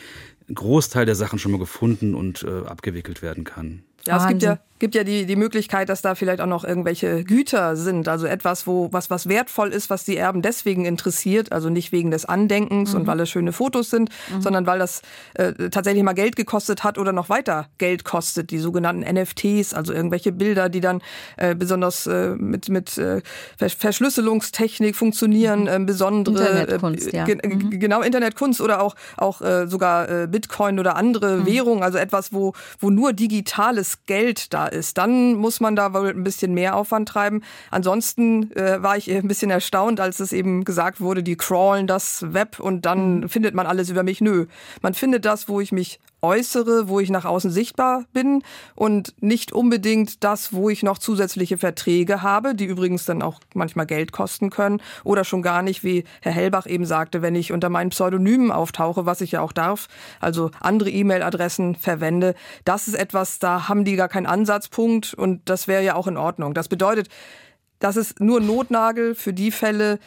Großteil der Sachen schon mal gefunden und äh, abgewickelt werden kann. Ja, es gibt ja, gibt ja die, die Möglichkeit, dass da vielleicht auch noch irgendwelche Güter sind, also etwas, wo was, was wertvoll ist, was die Erben deswegen interessiert, also nicht wegen des Andenkens mhm. und weil es schöne Fotos sind, mhm. sondern weil das äh, tatsächlich mal Geld gekostet hat oder noch weiter Geld kostet, die sogenannten NFTs, also irgendwelche Bilder, die dann äh, besonders äh, mit, mit äh, Verschlüsselungstechnik funktionieren, äh, besondere Internetkunst, ja. mhm. genau Internetkunst oder auch, auch äh, sogar äh, Bitcoin oder andere mhm. Währungen, also etwas, wo, wo nur digitales Geld da ist, dann muss man da wohl ein bisschen mehr Aufwand treiben. Ansonsten äh, war ich ein bisschen erstaunt, als es eben gesagt wurde, die crawlen das Web und dann mhm. findet man alles über mich. Nö, man findet das, wo ich mich äußere, wo ich nach außen sichtbar bin und nicht unbedingt das, wo ich noch zusätzliche Verträge habe, die übrigens dann auch manchmal Geld kosten können oder schon gar nicht, wie Herr Hellbach eben sagte, wenn ich unter meinen Pseudonymen auftauche, was ich ja auch darf, also andere E-Mail-Adressen verwende. Das ist etwas, da haben die gar keinen Ansatzpunkt und das wäre ja auch in Ordnung. Das bedeutet, das ist nur Notnagel für die Fälle,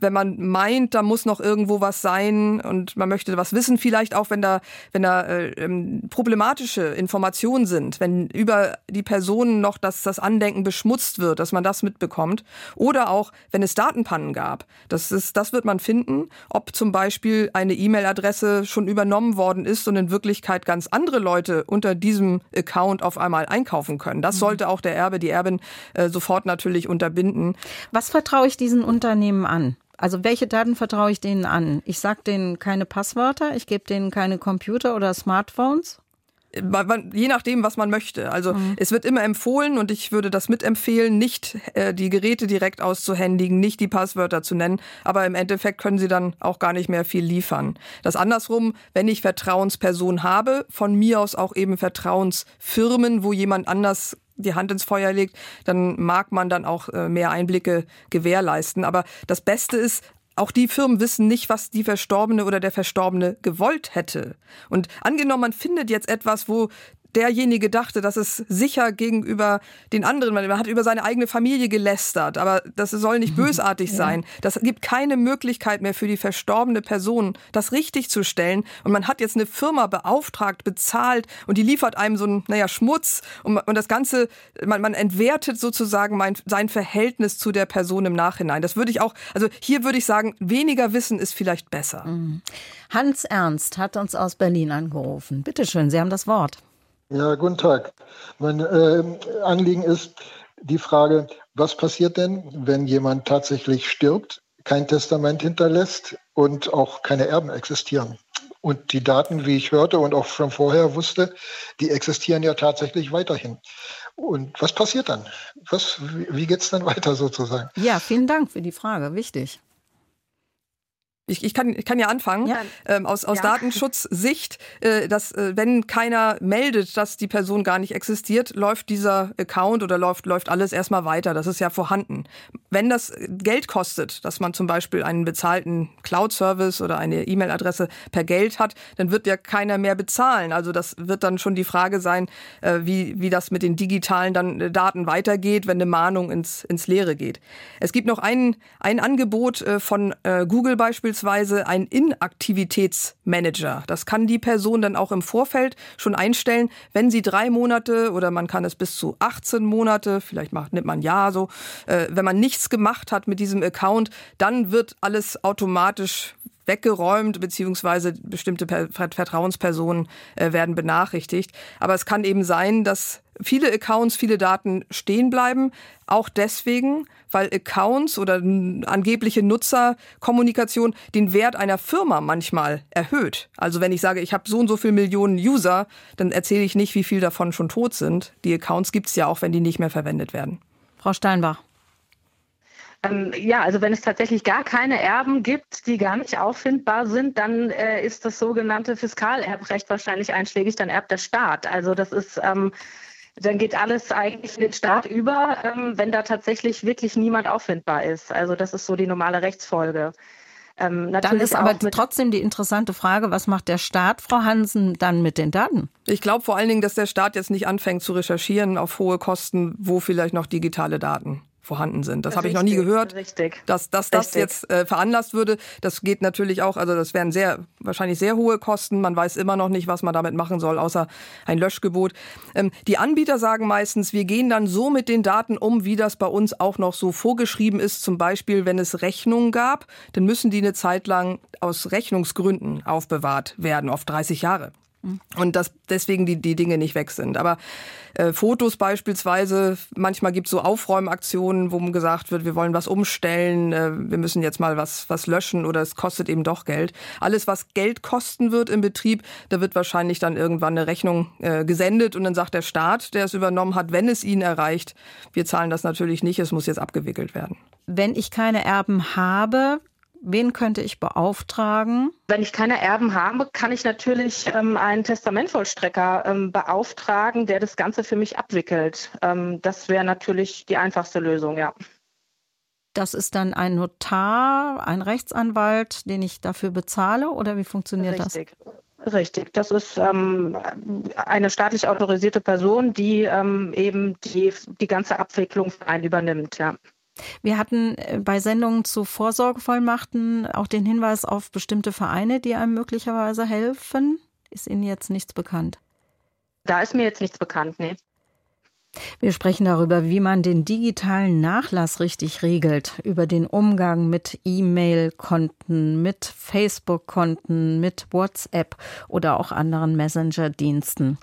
wenn man meint, da muss noch irgendwo was sein und man möchte was wissen, vielleicht auch, wenn da, wenn da äh, ähm, problematische Informationen sind, wenn über die Personen noch das, das Andenken beschmutzt wird, dass man das mitbekommt. Oder auch, wenn es Datenpannen gab. Das, ist, das wird man finden, ob zum Beispiel eine E-Mail-Adresse schon übernommen worden ist und in Wirklichkeit ganz andere Leute unter diesem Account auf einmal einkaufen können. Das mhm. sollte auch der Erbe, die Erbin äh, sofort natürlich unterbinden. Was vertraue ich diesen Unternehmen an? Also welche Daten vertraue ich denen an? Ich sage denen keine Passwörter, ich gebe denen keine Computer oder Smartphones? je nachdem, was man möchte. Also mhm. es wird immer empfohlen und ich würde das mitempfehlen, nicht äh, die Geräte direkt auszuhändigen, nicht die Passwörter zu nennen, aber im Endeffekt können sie dann auch gar nicht mehr viel liefern. Das andersrum, wenn ich Vertrauenspersonen habe, von mir aus auch eben Vertrauensfirmen, wo jemand anders die Hand ins Feuer legt, dann mag man dann auch äh, mehr Einblicke gewährleisten. Aber das Beste ist, auch die Firmen wissen nicht, was die Verstorbene oder der Verstorbene gewollt hätte. Und angenommen, man findet jetzt etwas, wo derjenige dachte, dass es sicher gegenüber den anderen, man hat über seine eigene Familie gelästert, aber das soll nicht bösartig ja. sein. Das gibt keine Möglichkeit mehr für die verstorbene Person, das richtig zu stellen. Und man hat jetzt eine Firma beauftragt, bezahlt und die liefert einem so einen, naja, Schmutz und, und das Ganze, man, man entwertet sozusagen mein, sein Verhältnis zu der Person im Nachhinein. Das würde ich auch, also hier würde ich sagen, weniger Wissen ist vielleicht besser. Mhm. Hans Ernst hat uns aus Berlin angerufen. Bitte schön, Sie haben das Wort. Ja, guten Tag. Mein äh, Anliegen ist die Frage, was passiert denn, wenn jemand tatsächlich stirbt, kein Testament hinterlässt und auch keine Erben existieren? Und die Daten, wie ich hörte und auch schon vorher wusste, die existieren ja tatsächlich weiterhin. Und was passiert dann? Was, wie geht es dann weiter sozusagen? Ja, vielen Dank für die Frage. Wichtig ich, ich, kann, ich kann ja anfangen, ja. Ähm, aus, aus ja. Datenschutzsicht, äh, dass äh, wenn keiner meldet, dass die Person gar nicht existiert, läuft dieser Account oder läuft, läuft alles erstmal weiter. Das ist ja vorhanden. Wenn das Geld kostet, dass man zum Beispiel einen bezahlten Cloud-Service oder eine E-Mail-Adresse per Geld hat, dann wird ja keiner mehr bezahlen. Also das wird dann schon die Frage sein, äh, wie, wie das mit den digitalen dann, äh, Daten weitergeht, wenn eine Mahnung ins, ins Leere geht. Es gibt noch ein, ein Angebot äh, von äh, Google beispielsweise, beispielsweise ein Inaktivitätsmanager. Das kann die Person dann auch im Vorfeld schon einstellen, wenn sie drei Monate oder man kann es bis zu 18 Monate, vielleicht macht, nimmt man ja so, äh, wenn man nichts gemacht hat mit diesem Account, dann wird alles automatisch weggeräumt, beziehungsweise bestimmte Vertrauenspersonen äh, werden benachrichtigt. Aber es kann eben sein, dass viele Accounts, viele Daten stehen bleiben. Auch deswegen, weil Accounts oder angebliche Nutzerkommunikation den Wert einer Firma manchmal erhöht. Also wenn ich sage, ich habe so und so viele Millionen User, dann erzähle ich nicht, wie viel davon schon tot sind. Die Accounts gibt es ja auch, wenn die nicht mehr verwendet werden. Frau Steinbach. Ähm, ja, also wenn es tatsächlich gar keine Erben gibt, die gar nicht auffindbar sind, dann äh, ist das sogenannte Fiskalerbrecht wahrscheinlich einschlägig, dann erbt der Staat. Also das ist ähm, dann geht alles eigentlich in den Staat über, ähm, wenn da tatsächlich wirklich niemand auffindbar ist. Also das ist so die normale Rechtsfolge. Ähm, dann ist aber trotzdem die interessante Frage, was macht der Staat, Frau Hansen, dann mit den Daten? Ich glaube vor allen Dingen, dass der Staat jetzt nicht anfängt zu recherchieren auf hohe Kosten, wo vielleicht noch digitale Daten vorhanden sind. Das habe ich noch nie gehört, richtig, dass, dass das jetzt äh, veranlasst würde. Das geht natürlich auch, also das wären sehr, wahrscheinlich sehr hohe Kosten. Man weiß immer noch nicht, was man damit machen soll, außer ein Löschgebot. Ähm, die Anbieter sagen meistens, wir gehen dann so mit den Daten um, wie das bei uns auch noch so vorgeschrieben ist. Zum Beispiel, wenn es Rechnungen gab, dann müssen die eine Zeit lang aus Rechnungsgründen aufbewahrt werden, oft 30 Jahre. Und dass deswegen die, die Dinge nicht weg sind. Aber äh, Fotos beispielsweise, manchmal gibt es so Aufräumaktionen, wo gesagt wird, wir wollen was umstellen, äh, wir müssen jetzt mal was, was löschen oder es kostet eben doch Geld. Alles, was Geld kosten wird im Betrieb, da wird wahrscheinlich dann irgendwann eine Rechnung äh, gesendet und dann sagt der Staat, der es übernommen hat, wenn es ihn erreicht, wir zahlen das natürlich nicht, es muss jetzt abgewickelt werden. Wenn ich keine Erben habe, Wen könnte ich beauftragen? Wenn ich keine Erben habe, kann ich natürlich ähm, einen Testamentvollstrecker ähm, beauftragen, der das Ganze für mich abwickelt. Ähm, das wäre natürlich die einfachste Lösung, ja. Das ist dann ein Notar, ein Rechtsanwalt, den ich dafür bezahle oder wie funktioniert Richtig. das? Richtig, das ist ähm, eine staatlich autorisierte Person, die ähm, eben die, die ganze Abwicklung für einen übernimmt, ja. Wir hatten äh, bei Sendungen zu Vorsorgevollmachten auch den Hinweis auf bestimmte Vereine, die einem möglicherweise helfen. Ist Ihnen jetzt nichts bekannt? Da ist mir jetzt nichts bekannt, nee. Wir sprechen darüber, wie man den digitalen Nachlass richtig regelt, über den Umgang mit E-Mail-Konten, mit Facebook-Konten, mit WhatsApp oder auch anderen Messenger-Diensten.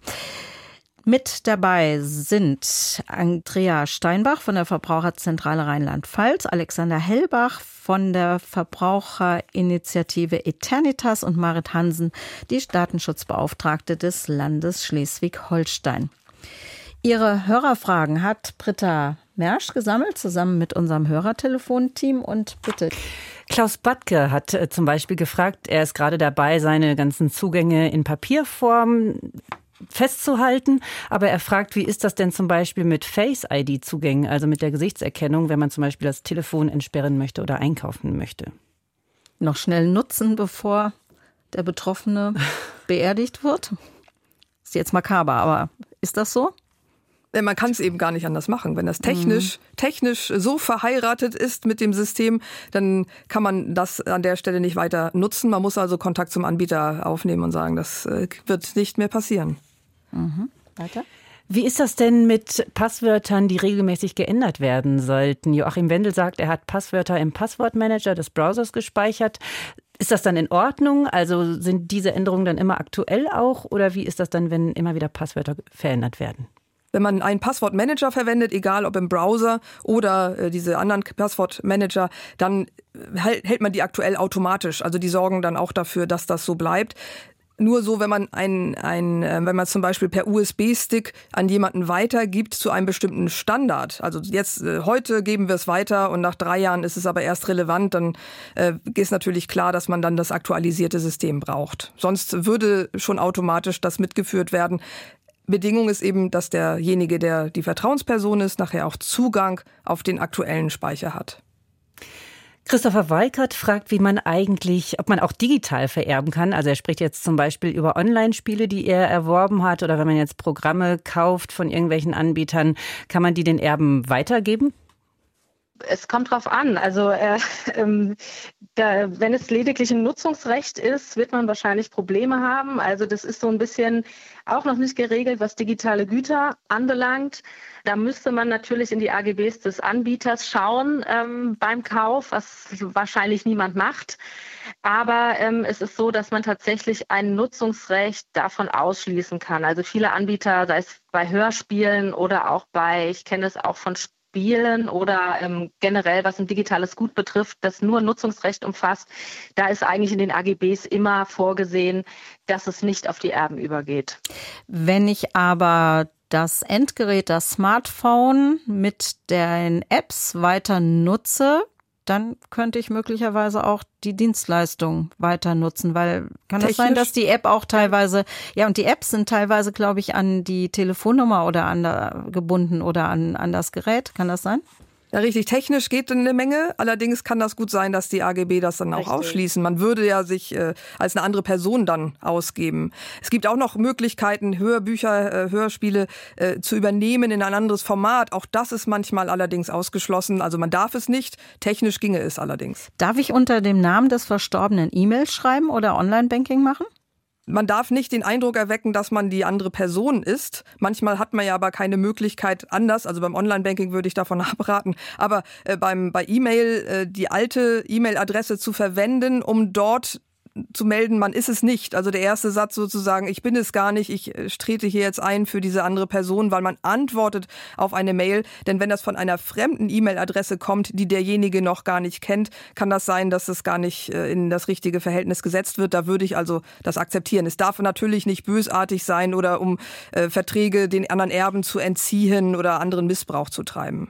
Mit dabei sind Andrea Steinbach von der Verbraucherzentrale Rheinland-Pfalz, Alexander Hellbach von der Verbraucherinitiative Eternitas und Marit Hansen, die Datenschutzbeauftragte des Landes Schleswig-Holstein. Ihre Hörerfragen hat Britta Mersch gesammelt, zusammen mit unserem Hörertelefonteam. Und bitte. Klaus Badke hat äh, zum Beispiel gefragt, er ist gerade dabei, seine ganzen Zugänge in Papierform festzuhalten. Aber er fragt, wie ist das denn zum Beispiel mit Face-ID-Zugängen, also mit der Gesichtserkennung, wenn man zum Beispiel das Telefon entsperren möchte oder einkaufen möchte? Noch schnell nutzen, bevor der Betroffene beerdigt wird? Ist jetzt makaber, aber ist das so? man kann es eben gar nicht anders machen. Wenn das technisch, mhm. technisch so verheiratet ist mit dem System, dann kann man das an der Stelle nicht weiter nutzen. Man muss also Kontakt zum Anbieter aufnehmen und sagen, das äh, wird nicht mehr passieren. Mhm. Weiter? Wie ist das denn mit Passwörtern, die regelmäßig geändert werden sollten? Joachim Wendel sagt, er hat Passwörter im Passwortmanager des Browsers gespeichert. Ist das dann in Ordnung? Also sind diese Änderungen dann immer aktuell auch? Oder wie ist das dann, wenn immer wieder Passwörter verändert werden? Wenn man einen Passwortmanager verwendet, egal ob im Browser oder äh, diese anderen Passwortmanager, dann hält man die aktuell automatisch. Also die sorgen dann auch dafür, dass das so bleibt nur so, wenn man ein, ein äh, wenn man zum Beispiel per USB-Stick an jemanden weitergibt zu einem bestimmten Standard. Also jetzt äh, heute geben wir es weiter und nach drei Jahren ist es aber erst relevant, dann äh, ist natürlich klar, dass man dann das aktualisierte System braucht. Sonst würde schon automatisch das mitgeführt werden. Bedingung ist eben, dass derjenige, der die Vertrauensperson ist, nachher auch Zugang auf den aktuellen Speicher hat. Christopher Weikert fragt, wie man eigentlich, ob man auch digital vererben kann. Also er spricht jetzt zum Beispiel über Online-Spiele, die er erworben hat, oder wenn man jetzt Programme kauft von irgendwelchen Anbietern, kann man die den Erben weitergeben? Es kommt drauf an. Also äh, ähm, da, wenn es lediglich ein Nutzungsrecht ist, wird man wahrscheinlich Probleme haben. Also das ist so ein bisschen auch noch nicht geregelt, was digitale Güter anbelangt. Da müsste man natürlich in die AGBs des Anbieters schauen ähm, beim Kauf, was wahrscheinlich niemand macht. Aber ähm, es ist so, dass man tatsächlich ein Nutzungsrecht davon ausschließen kann. Also viele Anbieter, sei es bei Hörspielen oder auch bei, ich kenne es auch von Spielen oder ähm, generell, was ein digitales Gut betrifft, das nur Nutzungsrecht umfasst, da ist eigentlich in den AGBs immer vorgesehen, dass es nicht auf die Erben übergeht. Wenn ich aber das Endgerät, das Smartphone mit den Apps weiter nutze, dann könnte ich möglicherweise auch die Dienstleistung weiter nutzen, weil kann Technisch? das sein, dass die App auch teilweise, ja, und die Apps sind teilweise, glaube ich, an die Telefonnummer oder an der, gebunden oder an, an das Gerät. Kann das sein? Ja, richtig. Technisch geht eine Menge. Allerdings kann das gut sein, dass die AGB das dann auch richtig. ausschließen. Man würde ja sich äh, als eine andere Person dann ausgeben. Es gibt auch noch Möglichkeiten, Hörbücher, äh, Hörspiele äh, zu übernehmen in ein anderes Format. Auch das ist manchmal allerdings ausgeschlossen. Also man darf es nicht. Technisch ginge es allerdings. Darf ich unter dem Namen des Verstorbenen E-Mails schreiben oder Online-Banking machen? Man darf nicht den Eindruck erwecken, dass man die andere Person ist. Manchmal hat man ja aber keine Möglichkeit anders. Also beim Online-Banking würde ich davon abraten. Aber äh, beim, bei E-Mail äh, die alte E-Mail-Adresse zu verwenden, um dort zu melden, man ist es nicht. Also der erste Satz sozusagen, ich bin es gar nicht, ich äh, trete hier jetzt ein für diese andere Person, weil man antwortet auf eine Mail. Denn wenn das von einer fremden E-Mail-Adresse kommt, die derjenige noch gar nicht kennt, kann das sein, dass es gar nicht äh, in das richtige Verhältnis gesetzt wird. Da würde ich also das akzeptieren. Es darf natürlich nicht bösartig sein oder um äh, Verträge den anderen Erben zu entziehen oder anderen Missbrauch zu treiben.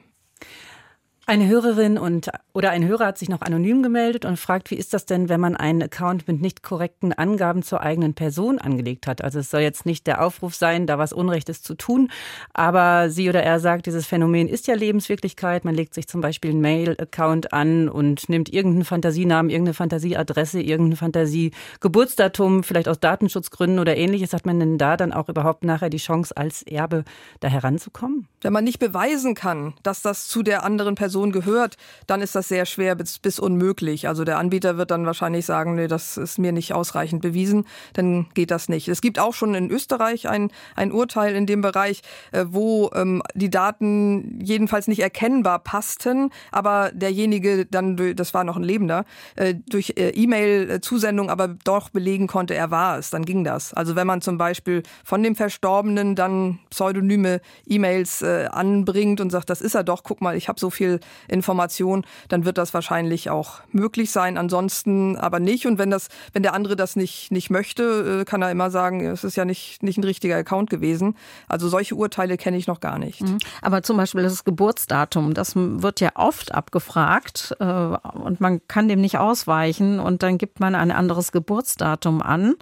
Eine Hörerin und oder ein Hörer hat sich noch anonym gemeldet und fragt, wie ist das denn, wenn man einen Account mit nicht korrekten Angaben zur eigenen Person angelegt hat? Also es soll jetzt nicht der Aufruf sein, da was Unrechtes zu tun, aber sie oder er sagt, dieses Phänomen ist ja Lebenswirklichkeit. Man legt sich zum Beispiel einen Mail-Account an und nimmt irgendeinen Fantasienamen, irgendeine Fantasieadresse, irgendein Fantasiegeburtsdatum, vielleicht aus Datenschutzgründen oder ähnliches. Hat man denn da dann auch überhaupt nachher die Chance, als Erbe da heranzukommen? Wenn man nicht beweisen kann, dass das zu der anderen Person Person gehört, dann ist das sehr schwer bis, bis unmöglich. Also der Anbieter wird dann wahrscheinlich sagen, nee, das ist mir nicht ausreichend bewiesen, dann geht das nicht. Es gibt auch schon in Österreich ein, ein Urteil in dem Bereich, äh, wo ähm, die Daten jedenfalls nicht erkennbar passten, aber derjenige dann, das war noch ein Lebender, äh, durch äh, E-Mail-Zusendung aber doch belegen konnte, er war es. Dann ging das. Also wenn man zum Beispiel von dem Verstorbenen dann pseudonyme E-Mails äh, anbringt und sagt, das ist er doch, guck mal, ich habe so viel Information, dann wird das wahrscheinlich auch möglich sein. Ansonsten aber nicht. Und wenn das, wenn der andere das nicht, nicht möchte, äh, kann er immer sagen, es ist ja nicht, nicht ein richtiger Account gewesen. Also solche Urteile kenne ich noch gar nicht. Mhm. Aber zum Beispiel das Geburtsdatum, das wird ja oft abgefragt äh, und man kann dem nicht ausweichen und dann gibt man ein anderes Geburtsdatum an.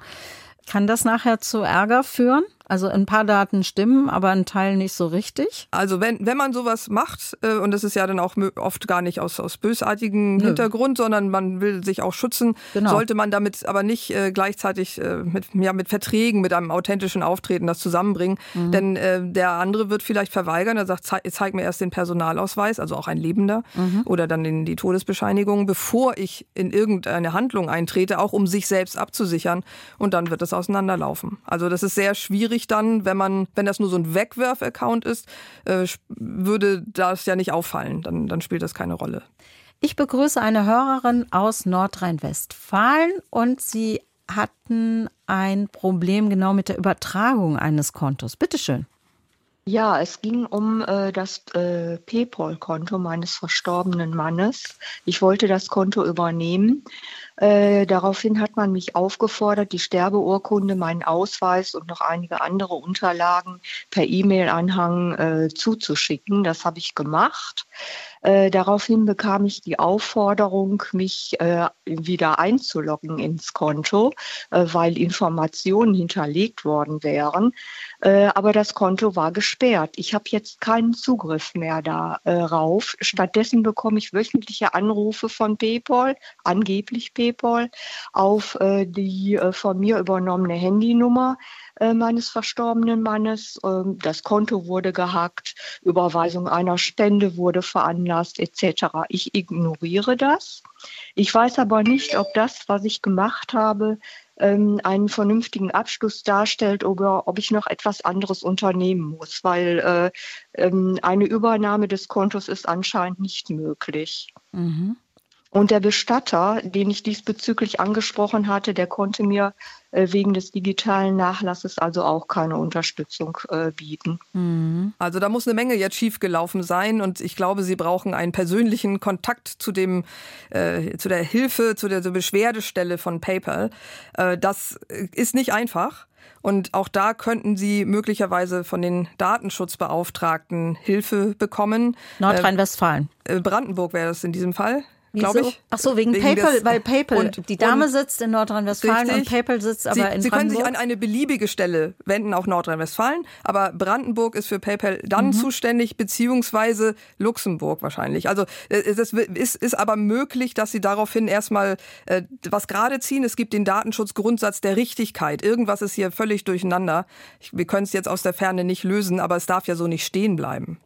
Kann das nachher zu Ärger führen? Also ein paar Daten stimmen, aber ein Teil nicht so richtig. Also wenn, wenn man sowas macht, äh, und das ist ja dann auch oft gar nicht aus, aus bösartigem Nö. Hintergrund, sondern man will sich auch schützen, genau. sollte man damit aber nicht äh, gleichzeitig äh, mit, ja, mit Verträgen, mit einem authentischen Auftreten das zusammenbringen. Mhm. Denn äh, der andere wird vielleicht verweigern, er sagt, zeig, zeig mir erst den Personalausweis, also auch ein Lebender, mhm. oder dann den, die Todesbescheinigung, bevor ich in irgendeine Handlung eintrete, auch um sich selbst abzusichern. Und dann wird es auseinanderlaufen. Also das ist sehr schwierig schwierig dann, wenn man, wenn das nur so ein Wegwerf-Account ist, äh, würde das ja nicht auffallen. Dann, dann spielt das keine Rolle. Ich begrüße eine Hörerin aus Nordrhein-Westfalen und sie hatten ein Problem genau mit der Übertragung eines Kontos. Bitte schön. Ja, es ging um äh, das äh, PayPal-Konto meines verstorbenen Mannes. Ich wollte das Konto übernehmen äh, daraufhin hat man mich aufgefordert, die Sterbeurkunde, meinen Ausweis und noch einige andere Unterlagen per E-Mail-Anhang äh, zuzuschicken. Das habe ich gemacht. Äh, daraufhin bekam ich die Aufforderung, mich äh, wieder einzuloggen ins Konto, äh, weil Informationen hinterlegt worden wären. Äh, aber das Konto war gesperrt. Ich habe jetzt keinen Zugriff mehr darauf. Stattdessen bekomme ich wöchentliche Anrufe von PayPal, angeblich PayPal, auf äh, die äh, von mir übernommene Handynummer äh, meines verstorbenen Mannes. Ähm, das Konto wurde gehackt, Überweisung einer Spende wurde veranlasst etc. Ich ignoriere das. Ich weiß aber nicht, ob das, was ich gemacht habe, ähm, einen vernünftigen Abschluss darstellt oder ob ich noch etwas anderes unternehmen muss, weil äh, ähm, eine Übernahme des Kontos ist anscheinend nicht möglich. Mhm. Und der Bestatter, den ich diesbezüglich angesprochen hatte, der konnte mir wegen des digitalen Nachlasses also auch keine Unterstützung äh, bieten. Mhm. Also da muss eine Menge jetzt schiefgelaufen sein und ich glaube, Sie brauchen einen persönlichen Kontakt zu dem, äh, zu der Hilfe, zu der Beschwerdestelle von PayPal. Äh, das ist nicht einfach. Und auch da könnten Sie möglicherweise von den Datenschutzbeauftragten Hilfe bekommen. Nordrhein-Westfalen. Äh, Brandenburg wäre das in diesem Fall glaube ich. Ach so, wegen, wegen PayPal, weil PayPal, und, die Dame sitzt in Nordrhein-Westfalen und PayPal sitzt aber Sie, in Sie können sich an eine beliebige Stelle wenden, auch Nordrhein-Westfalen, aber Brandenburg ist für PayPal dann mhm. zuständig, beziehungsweise Luxemburg wahrscheinlich. Also äh, es ist, ist aber möglich, dass Sie daraufhin erstmal äh, was gerade ziehen. Es gibt den Datenschutzgrundsatz der Richtigkeit. Irgendwas ist hier völlig durcheinander. Wir können es jetzt aus der Ferne nicht lösen, aber es darf ja so nicht stehen bleiben.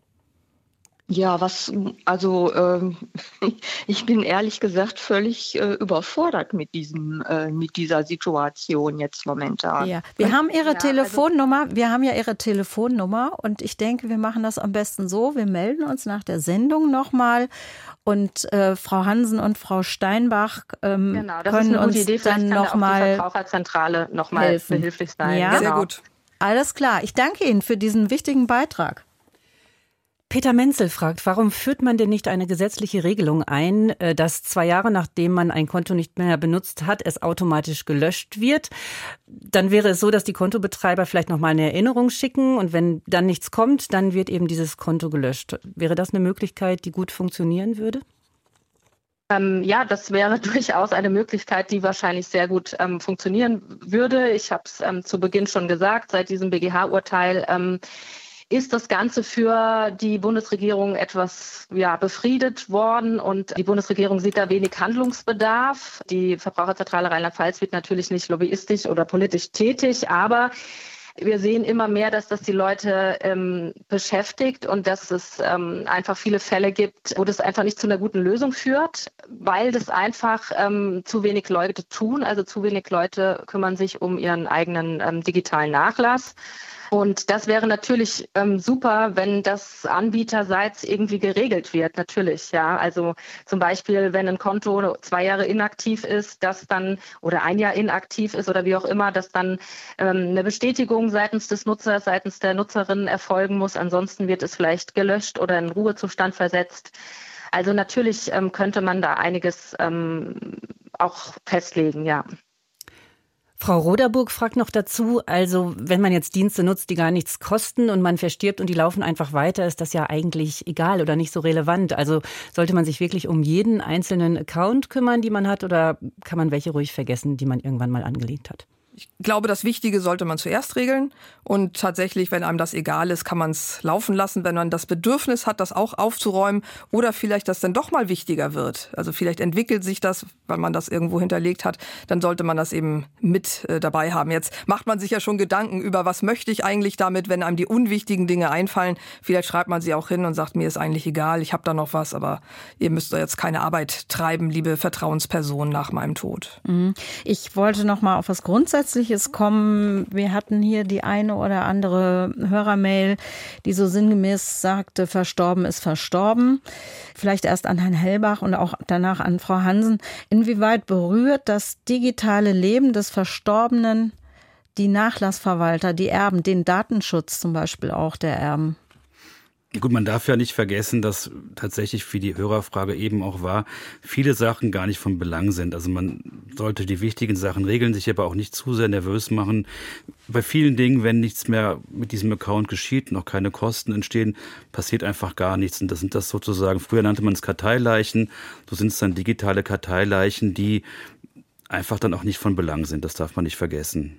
Ja, was, also ähm, ich bin ehrlich gesagt völlig äh, überfordert mit diesem, äh, mit dieser Situation jetzt momentan. Ja, wir haben Ihre ja, also Telefonnummer, also wir haben ja Ihre Telefonnummer und ich denke, wir machen das am besten so. Wir melden uns nach der Sendung nochmal und äh, Frau Hansen und Frau Steinbach ähm, genau, können uns Idee. dann nochmal Verbraucherzentrale nochmal behilflich sein. Ja, genau. sehr gut. Alles klar. Ich danke Ihnen für diesen wichtigen Beitrag. Peter Menzel fragt, warum führt man denn nicht eine gesetzliche Regelung ein, äh, dass zwei Jahre nachdem man ein Konto nicht mehr benutzt hat, es automatisch gelöscht wird? Dann wäre es so, dass die Kontobetreiber vielleicht noch mal eine Erinnerung schicken und wenn dann nichts kommt, dann wird eben dieses Konto gelöscht. Wäre das eine Möglichkeit, die gut funktionieren würde? Ähm, ja, das wäre durchaus eine Möglichkeit, die wahrscheinlich sehr gut ähm, funktionieren würde. Ich habe es ähm, zu Beginn schon gesagt, seit diesem BGH-Urteil ähm, ist das Ganze für die Bundesregierung etwas ja, befriedet worden und die Bundesregierung sieht da wenig Handlungsbedarf. Die Verbraucherzentrale Rheinland-Pfalz wird natürlich nicht lobbyistisch oder politisch tätig, aber wir sehen immer mehr, dass das die Leute ähm, beschäftigt und dass es ähm, einfach viele Fälle gibt, wo das einfach nicht zu einer guten Lösung führt, weil das einfach ähm, zu wenig Leute tun. Also zu wenig Leute kümmern sich um ihren eigenen ähm, digitalen Nachlass. Und das wäre natürlich ähm, super, wenn das anbieterseits irgendwie geregelt wird, natürlich, ja. Also zum Beispiel, wenn ein Konto zwei Jahre inaktiv ist, dass dann oder ein Jahr inaktiv ist oder wie auch immer, dass dann ähm, eine Bestätigung seitens des Nutzers, seitens der Nutzerin erfolgen muss. Ansonsten wird es vielleicht gelöscht oder in Ruhezustand versetzt. Also natürlich ähm, könnte man da einiges ähm, auch festlegen, ja. Frau Roderburg fragt noch dazu, also wenn man jetzt Dienste nutzt, die gar nichts kosten und man verstirbt und die laufen einfach weiter, ist das ja eigentlich egal oder nicht so relevant. Also sollte man sich wirklich um jeden einzelnen Account kümmern, die man hat, oder kann man welche ruhig vergessen, die man irgendwann mal angelegt hat? Ich glaube, das Wichtige sollte man zuerst regeln. Und tatsächlich, wenn einem das egal ist, kann man es laufen lassen. Wenn man das Bedürfnis hat, das auch aufzuräumen oder vielleicht das dann doch mal wichtiger wird. Also vielleicht entwickelt sich das, weil man das irgendwo hinterlegt hat, dann sollte man das eben mit äh, dabei haben. Jetzt macht man sich ja schon Gedanken über, was möchte ich eigentlich damit, wenn einem die unwichtigen Dinge einfallen. Vielleicht schreibt man sie auch hin und sagt, mir ist eigentlich egal, ich habe da noch was, aber ihr müsst jetzt keine Arbeit treiben, liebe Vertrauensperson, nach meinem Tod. Mhm. Ich wollte noch mal auf was Grundsätzliches Grundsätzliches kommen. Wir hatten hier die eine oder andere Hörermail, die so sinngemäß sagte, verstorben ist verstorben. Vielleicht erst an Herrn Hellbach und auch danach an Frau Hansen. Inwieweit berührt das digitale Leben des Verstorbenen die Nachlassverwalter, die Erben, den Datenschutz zum Beispiel auch der Erben? Gut, man darf ja nicht vergessen, dass tatsächlich, wie die Hörerfrage eben auch war, viele Sachen gar nicht von Belang sind. Also man sollte die wichtigen Sachen regeln, sich aber auch nicht zu sehr nervös machen. Bei vielen Dingen, wenn nichts mehr mit diesem Account geschieht, noch keine Kosten entstehen, passiert einfach gar nichts. Und das sind das sozusagen, früher nannte man es Karteileichen, so sind es dann digitale Karteileichen, die einfach dann auch nicht von Belang sind. Das darf man nicht vergessen.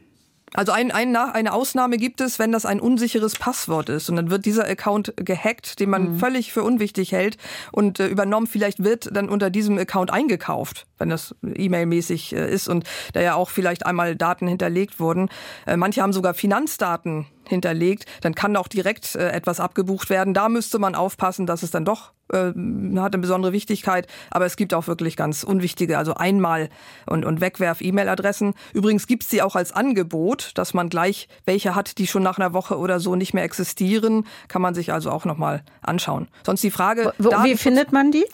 Also ein, ein, eine Ausnahme gibt es, wenn das ein unsicheres Passwort ist und dann wird dieser Account gehackt, den man mhm. völlig für unwichtig hält und äh, übernommen. Vielleicht wird dann unter diesem Account eingekauft, wenn das E-Mail-mäßig äh, ist und da ja auch vielleicht einmal Daten hinterlegt wurden. Äh, manche haben sogar Finanzdaten hinterlegt, dann kann auch direkt äh, etwas abgebucht werden. Da müsste man aufpassen, dass es dann doch äh, hat eine besondere Wichtigkeit. Aber es gibt auch wirklich ganz unwichtige, also einmal und, und Wegwerf-E-Mail-Adressen. Übrigens gibt es sie auch als Angebot, dass man gleich welche hat, die schon nach einer Woche oder so nicht mehr existieren. Kann man sich also auch nochmal anschauen. Sonst die Frage. Wo, wie findet man die?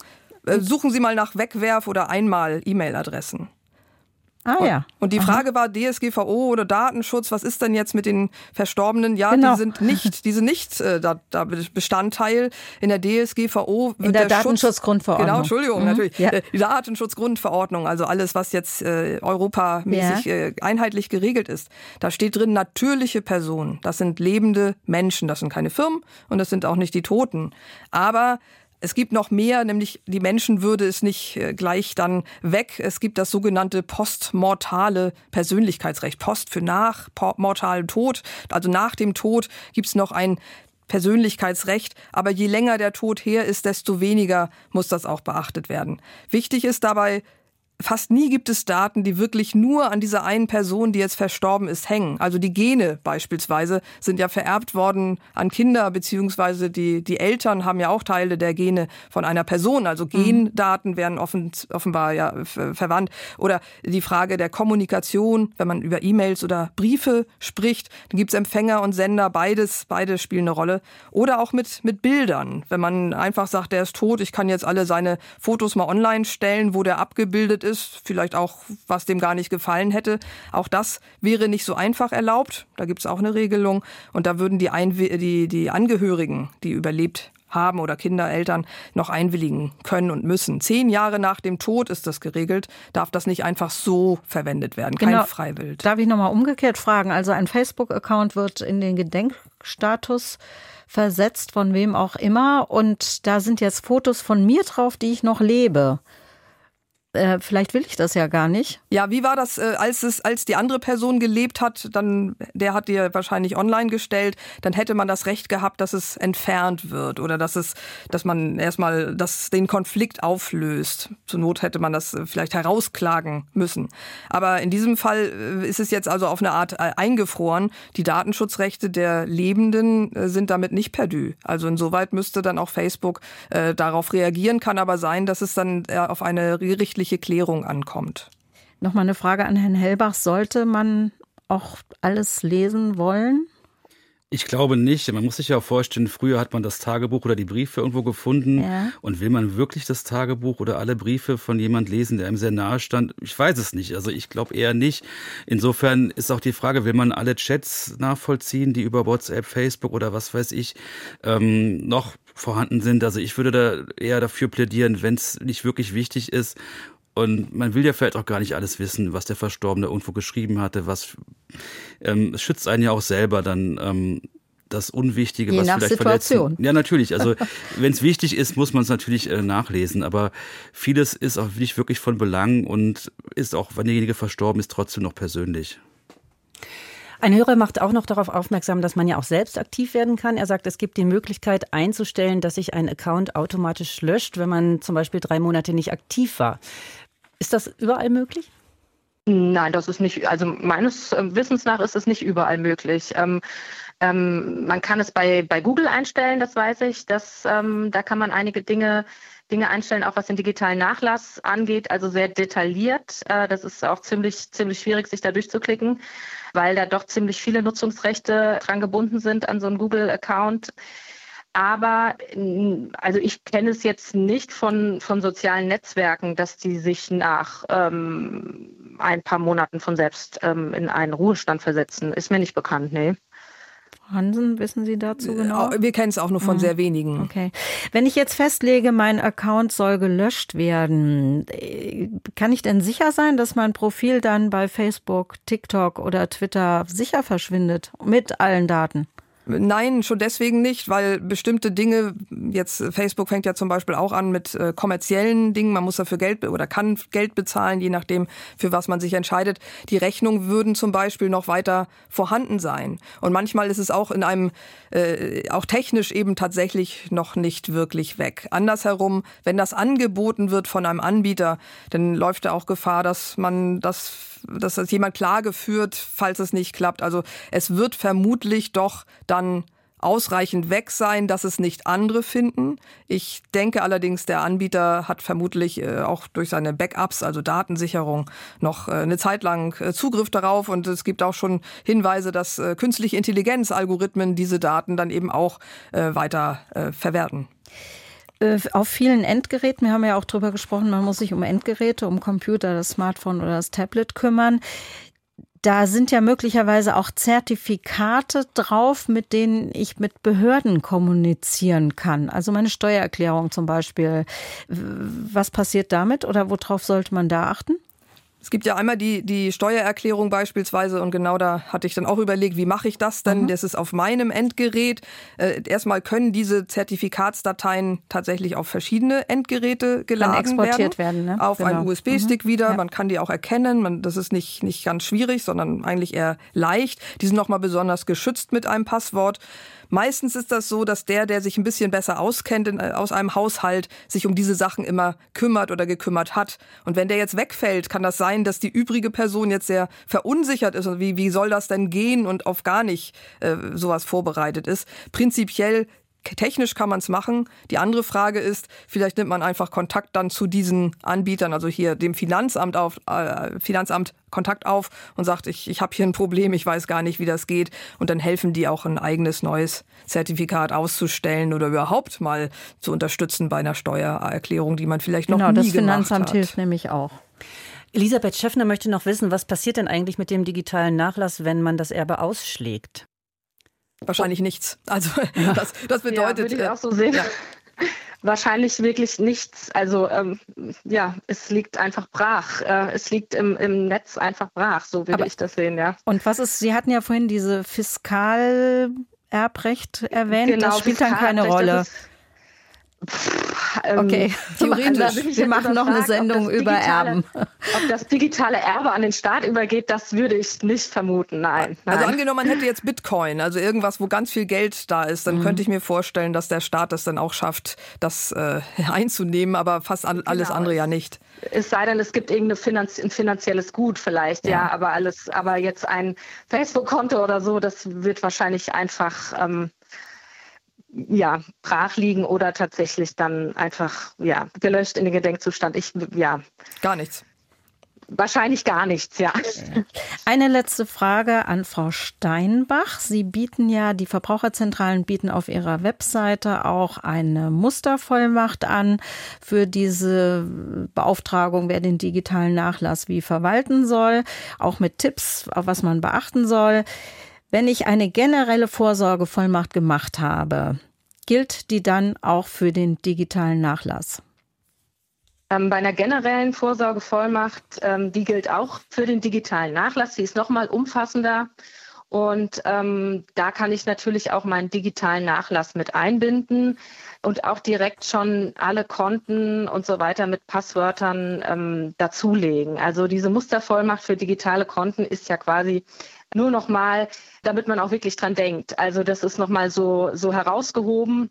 Äh, suchen Sie mal nach Wegwerf- oder einmal E-Mail-Adressen. Ah ja. Und die Frage war DSGVO oder Datenschutz, was ist denn jetzt mit den Verstorbenen? Ja, genau. die sind nicht, die sind nicht äh, da, da Bestandteil in der DSGVO. in der, der Datenschutzgrundverordnung. Genau, Entschuldigung, mhm. natürlich. Ja. Äh, die Datenschutzgrundverordnung, also alles, was jetzt äh, europamäßig ja. äh, einheitlich geregelt ist. Da steht drin natürliche Personen. Das sind lebende Menschen. Das sind keine Firmen und das sind auch nicht die Toten. Aber es gibt noch mehr, nämlich die Menschenwürde ist nicht äh, gleich dann weg. Es gibt das sogenannte postmortale Persönlichkeitsrecht. Post für nach mortalem Tod. Also nach dem Tod gibt es noch ein Persönlichkeitsrecht, aber je länger der Tod her ist, desto weniger muss das auch beachtet werden. Wichtig ist dabei, Fast nie gibt es Daten, die wirklich nur an dieser einen Person, die jetzt verstorben ist, hängen. Also die Gene beispielsweise sind ja vererbt worden an Kinder, beziehungsweise die, die Eltern haben ja auch Teile der Gene von einer Person. Also mhm. Gendaten werden offen, offenbar ja verwandt. Oder die Frage der Kommunikation, wenn man über E-Mails oder Briefe spricht, dann gibt es Empfänger und Sender, beides, beide spielen eine Rolle. Oder auch mit, mit Bildern. Wenn man einfach sagt, der ist tot, ich kann jetzt alle seine Fotos mal online stellen, wo der abgebildet ist, vielleicht auch, was dem gar nicht gefallen hätte. Auch das wäre nicht so einfach erlaubt. Da gibt es auch eine Regelung. Und da würden die, Einw die, die Angehörigen, die überlebt haben oder Kinder, Eltern noch einwilligen können und müssen. Zehn Jahre nach dem Tod ist das geregelt, darf das nicht einfach so verwendet werden, kein genau. Freiwild. Darf ich nochmal umgekehrt fragen? Also ein Facebook-Account wird in den Gedenkstatus versetzt, von wem auch immer, und da sind jetzt Fotos von mir drauf, die ich noch lebe. Äh, vielleicht will ich das ja gar nicht. Ja, wie war das, äh, als es, als die andere Person gelebt hat, dann, der hat dir wahrscheinlich online gestellt, dann hätte man das Recht gehabt, dass es entfernt wird oder dass es, dass man erstmal das, den Konflikt auflöst. Zur Not hätte man das äh, vielleicht herausklagen müssen. Aber in diesem Fall ist es jetzt also auf eine Art eingefroren. Die Datenschutzrechte der Lebenden sind damit nicht perdu. Also insoweit müsste dann auch Facebook äh, darauf reagieren, kann aber sein, dass es dann auf eine gerichtliche gerichtliche Klärung ankommt. Nochmal eine Frage an Herrn Hellbach. Sollte man auch alles lesen wollen? Ich glaube nicht. Man muss sich ja auch vorstellen, früher hat man das Tagebuch oder die Briefe irgendwo gefunden. Ja. Und will man wirklich das Tagebuch oder alle Briefe von jemand lesen, der einem sehr nahe stand? Ich weiß es nicht. Also ich glaube eher nicht. Insofern ist auch die Frage, will man alle Chats nachvollziehen, die über WhatsApp, Facebook oder was weiß ich ähm, noch vorhanden sind? Also ich würde da eher dafür plädieren, wenn es nicht wirklich wichtig ist und man will ja vielleicht auch gar nicht alles wissen, was der Verstorbene irgendwo geschrieben hatte, was ähm, es schützt einen ja auch selber dann ähm, das Unwichtige, Je was nach vielleicht Situation. verletzen. Ja, natürlich. Also wenn es wichtig ist, muss man es natürlich äh, nachlesen. Aber vieles ist auch nicht wirklich von Belang und ist auch, wenn derjenige verstorben ist, trotzdem noch persönlich. Ein Hörer macht auch noch darauf aufmerksam, dass man ja auch selbst aktiv werden kann. Er sagt, es gibt die Möglichkeit einzustellen, dass sich ein Account automatisch löscht, wenn man zum Beispiel drei Monate nicht aktiv war. Ist das überall möglich? Nein, das ist nicht, also meines ähm, Wissens nach ist es nicht überall möglich. Ähm, ähm, man kann es bei, bei Google einstellen, das weiß ich. Das, ähm, da kann man einige Dinge, Dinge einstellen, auch was den digitalen Nachlass angeht, also sehr detailliert. Äh, das ist auch ziemlich, ziemlich schwierig, sich da durchzuklicken, weil da doch ziemlich viele Nutzungsrechte dran gebunden sind an so einem Google-Account. Aber also ich kenne es jetzt nicht von, von sozialen Netzwerken, dass die sich nach ähm, ein paar Monaten von selbst ähm, in einen Ruhestand versetzen. Ist mir nicht bekannt, nee. Hansen, wissen Sie dazu genau? Wir kennen es auch nur von mhm. sehr wenigen. Okay. Wenn ich jetzt festlege, mein Account soll gelöscht werden, äh, kann ich denn sicher sein, dass mein Profil dann bei Facebook, TikTok oder Twitter sicher verschwindet mit allen Daten? Nein, schon deswegen nicht, weil bestimmte Dinge, jetzt Facebook fängt ja zum Beispiel auch an mit äh, kommerziellen Dingen, man muss dafür Geld oder kann Geld bezahlen, je nachdem, für was man sich entscheidet. Die Rechnungen würden zum Beispiel noch weiter vorhanden sein. Und manchmal ist es auch in einem, äh, auch technisch eben tatsächlich noch nicht wirklich weg. Andersherum, wenn das angeboten wird von einem Anbieter, dann läuft da auch Gefahr, dass man das dass das jemand Klage führt, falls es nicht klappt. Also es wird vermutlich doch dann ausreichend weg sein, dass es nicht andere finden. Ich denke allerdings, der Anbieter hat vermutlich äh, auch durch seine Backups, also Datensicherung, noch äh, eine Zeit lang äh, Zugriff darauf. Und es gibt auch schon Hinweise, dass künstliche Intelligenz-Algorithmen diese Daten dann eben auch weiter verwerten. Äh, auf vielen Endgeräten, wir haben ja auch drüber gesprochen, man muss sich um Endgeräte, um Computer, das Smartphone oder das Tablet kümmern. Da sind ja möglicherweise auch Zertifikate drauf, mit denen ich mit Behörden kommunizieren kann. Also meine Steuererklärung zum Beispiel. Was passiert damit oder worauf sollte man da achten? Es gibt ja einmal die, die Steuererklärung beispielsweise und genau da hatte ich dann auch überlegt, wie mache ich das denn? Mhm. Das ist auf meinem Endgerät. Äh, erstmal können diese Zertifikatsdateien tatsächlich auf verschiedene Endgeräte geladen kann exportiert werden. werden ne? Auf genau. einen USB-Stick mhm. wieder. Ja. Man kann die auch erkennen. Man, das ist nicht, nicht ganz schwierig, sondern eigentlich eher leicht. Die sind nochmal besonders geschützt mit einem Passwort. Meistens ist das so, dass der, der sich ein bisschen besser auskennt in, äh, aus einem Haushalt, sich um diese Sachen immer kümmert oder gekümmert hat. Und wenn der jetzt wegfällt, kann das sein, dass die übrige Person jetzt sehr verunsichert ist. Und wie, wie soll das denn gehen und auf gar nicht äh, sowas vorbereitet ist? Prinzipiell technisch kann man es machen. Die andere Frage ist, vielleicht nimmt man einfach Kontakt dann zu diesen Anbietern, also hier dem Finanzamt auf, äh, Finanzamt Kontakt auf und sagt, ich, ich habe hier ein Problem, ich weiß gar nicht, wie das geht. Und dann helfen die auch ein eigenes neues Zertifikat auszustellen oder überhaupt mal zu unterstützen bei einer Steuererklärung, die man vielleicht noch genau, nie gemacht hat. Genau, das Finanzamt hilft nämlich auch. Elisabeth Schäffner möchte noch wissen, was passiert denn eigentlich mit dem digitalen Nachlass, wenn man das Erbe ausschlägt? Wahrscheinlich nichts. Also das, das bedeutet. Ja, würde ich äh, auch so sehen. Ja. Wahrscheinlich wirklich nichts. Also ähm, ja, es liegt einfach brach. Äh, es liegt im, im Netz einfach brach, so würde Aber, ich das sehen, ja. Und was ist, Sie hatten ja vorhin diese Fiskalerbrecht erwähnt, genau, das spielt dann keine Rolle. Ist, Ähm, okay, theoretisch. Also, wir machen noch eine Sendung über Erben. Ob das digitale Erbe an den Staat übergeht, das würde ich nicht vermuten, nein. Also nein. angenommen, man hätte jetzt Bitcoin, also irgendwas, wo ganz viel Geld da ist, dann mhm. könnte ich mir vorstellen, dass der Staat das dann auch schafft, das äh, einzunehmen, aber fast alles genau. andere ja nicht. Es sei denn, es gibt irgendein Finanz finanzielles Gut vielleicht, ja. ja, aber alles, aber jetzt ein Facebook-Konto oder so, das wird wahrscheinlich einfach ähm, ja, brach liegen oder tatsächlich dann einfach ja, gelöscht in den Gedenkzustand. Ich, ja. Gar nichts. Wahrscheinlich gar nichts, ja. Eine letzte Frage an Frau Steinbach. Sie bieten ja, die Verbraucherzentralen bieten auf ihrer Webseite auch eine Mustervollmacht an für diese Beauftragung, wer den digitalen Nachlass wie verwalten soll, auch mit Tipps, auf was man beachten soll. Wenn ich eine generelle Vorsorgevollmacht gemacht habe, gilt die dann auch für den digitalen Nachlass? Ähm, bei einer generellen Vorsorgevollmacht, ähm, die gilt auch für den digitalen Nachlass. Die ist nochmal umfassender. Und ähm, da kann ich natürlich auch meinen digitalen Nachlass mit einbinden und auch direkt schon alle Konten und so weiter mit Passwörtern ähm, dazulegen. Also diese Mustervollmacht für digitale Konten ist ja quasi nur nochmal, damit man auch wirklich dran denkt. Also das ist nochmal so, so herausgehoben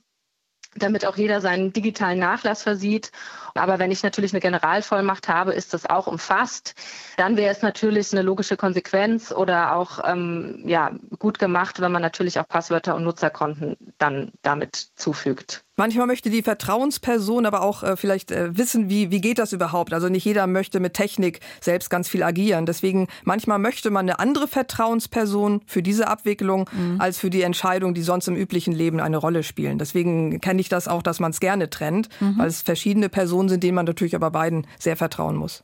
damit auch jeder seinen digitalen Nachlass versieht. Aber wenn ich natürlich eine Generalvollmacht habe, ist das auch umfasst. Dann wäre es natürlich eine logische Konsequenz oder auch ähm, ja, gut gemacht, wenn man natürlich auch Passwörter und Nutzerkonten dann damit zufügt. Manchmal möchte die Vertrauensperson aber auch äh, vielleicht äh, wissen, wie, wie geht das überhaupt. Also nicht jeder möchte mit Technik selbst ganz viel agieren. Deswegen manchmal möchte man eine andere Vertrauensperson für diese Abwicklung mhm. als für die Entscheidung, die sonst im üblichen Leben eine Rolle spielen. Deswegen kenne ich das auch, dass man es gerne trennt, mhm. weil es verschiedene Personen sind, denen man natürlich aber beiden sehr vertrauen muss.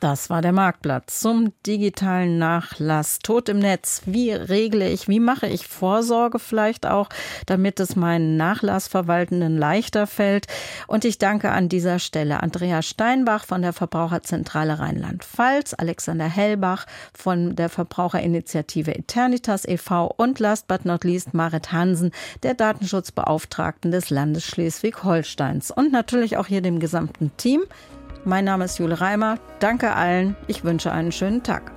Das war der Marktplatz zum digitalen Nachlass. Tod im Netz. Wie regle ich, wie mache ich Vorsorge vielleicht auch, damit es meinen Nachlassverwaltenden leichter fällt? Und ich danke an dieser Stelle Andrea Steinbach von der Verbraucherzentrale Rheinland-Pfalz, Alexander Hellbach von der Verbraucherinitiative Eternitas e.V. und last but not least Marit Hansen, der Datenschutzbeauftragten des Landes Schleswig-Holsteins. Und natürlich auch hier dem gesamten Team. Mein Name ist Jule Reimer. Danke allen. Ich wünsche einen schönen Tag.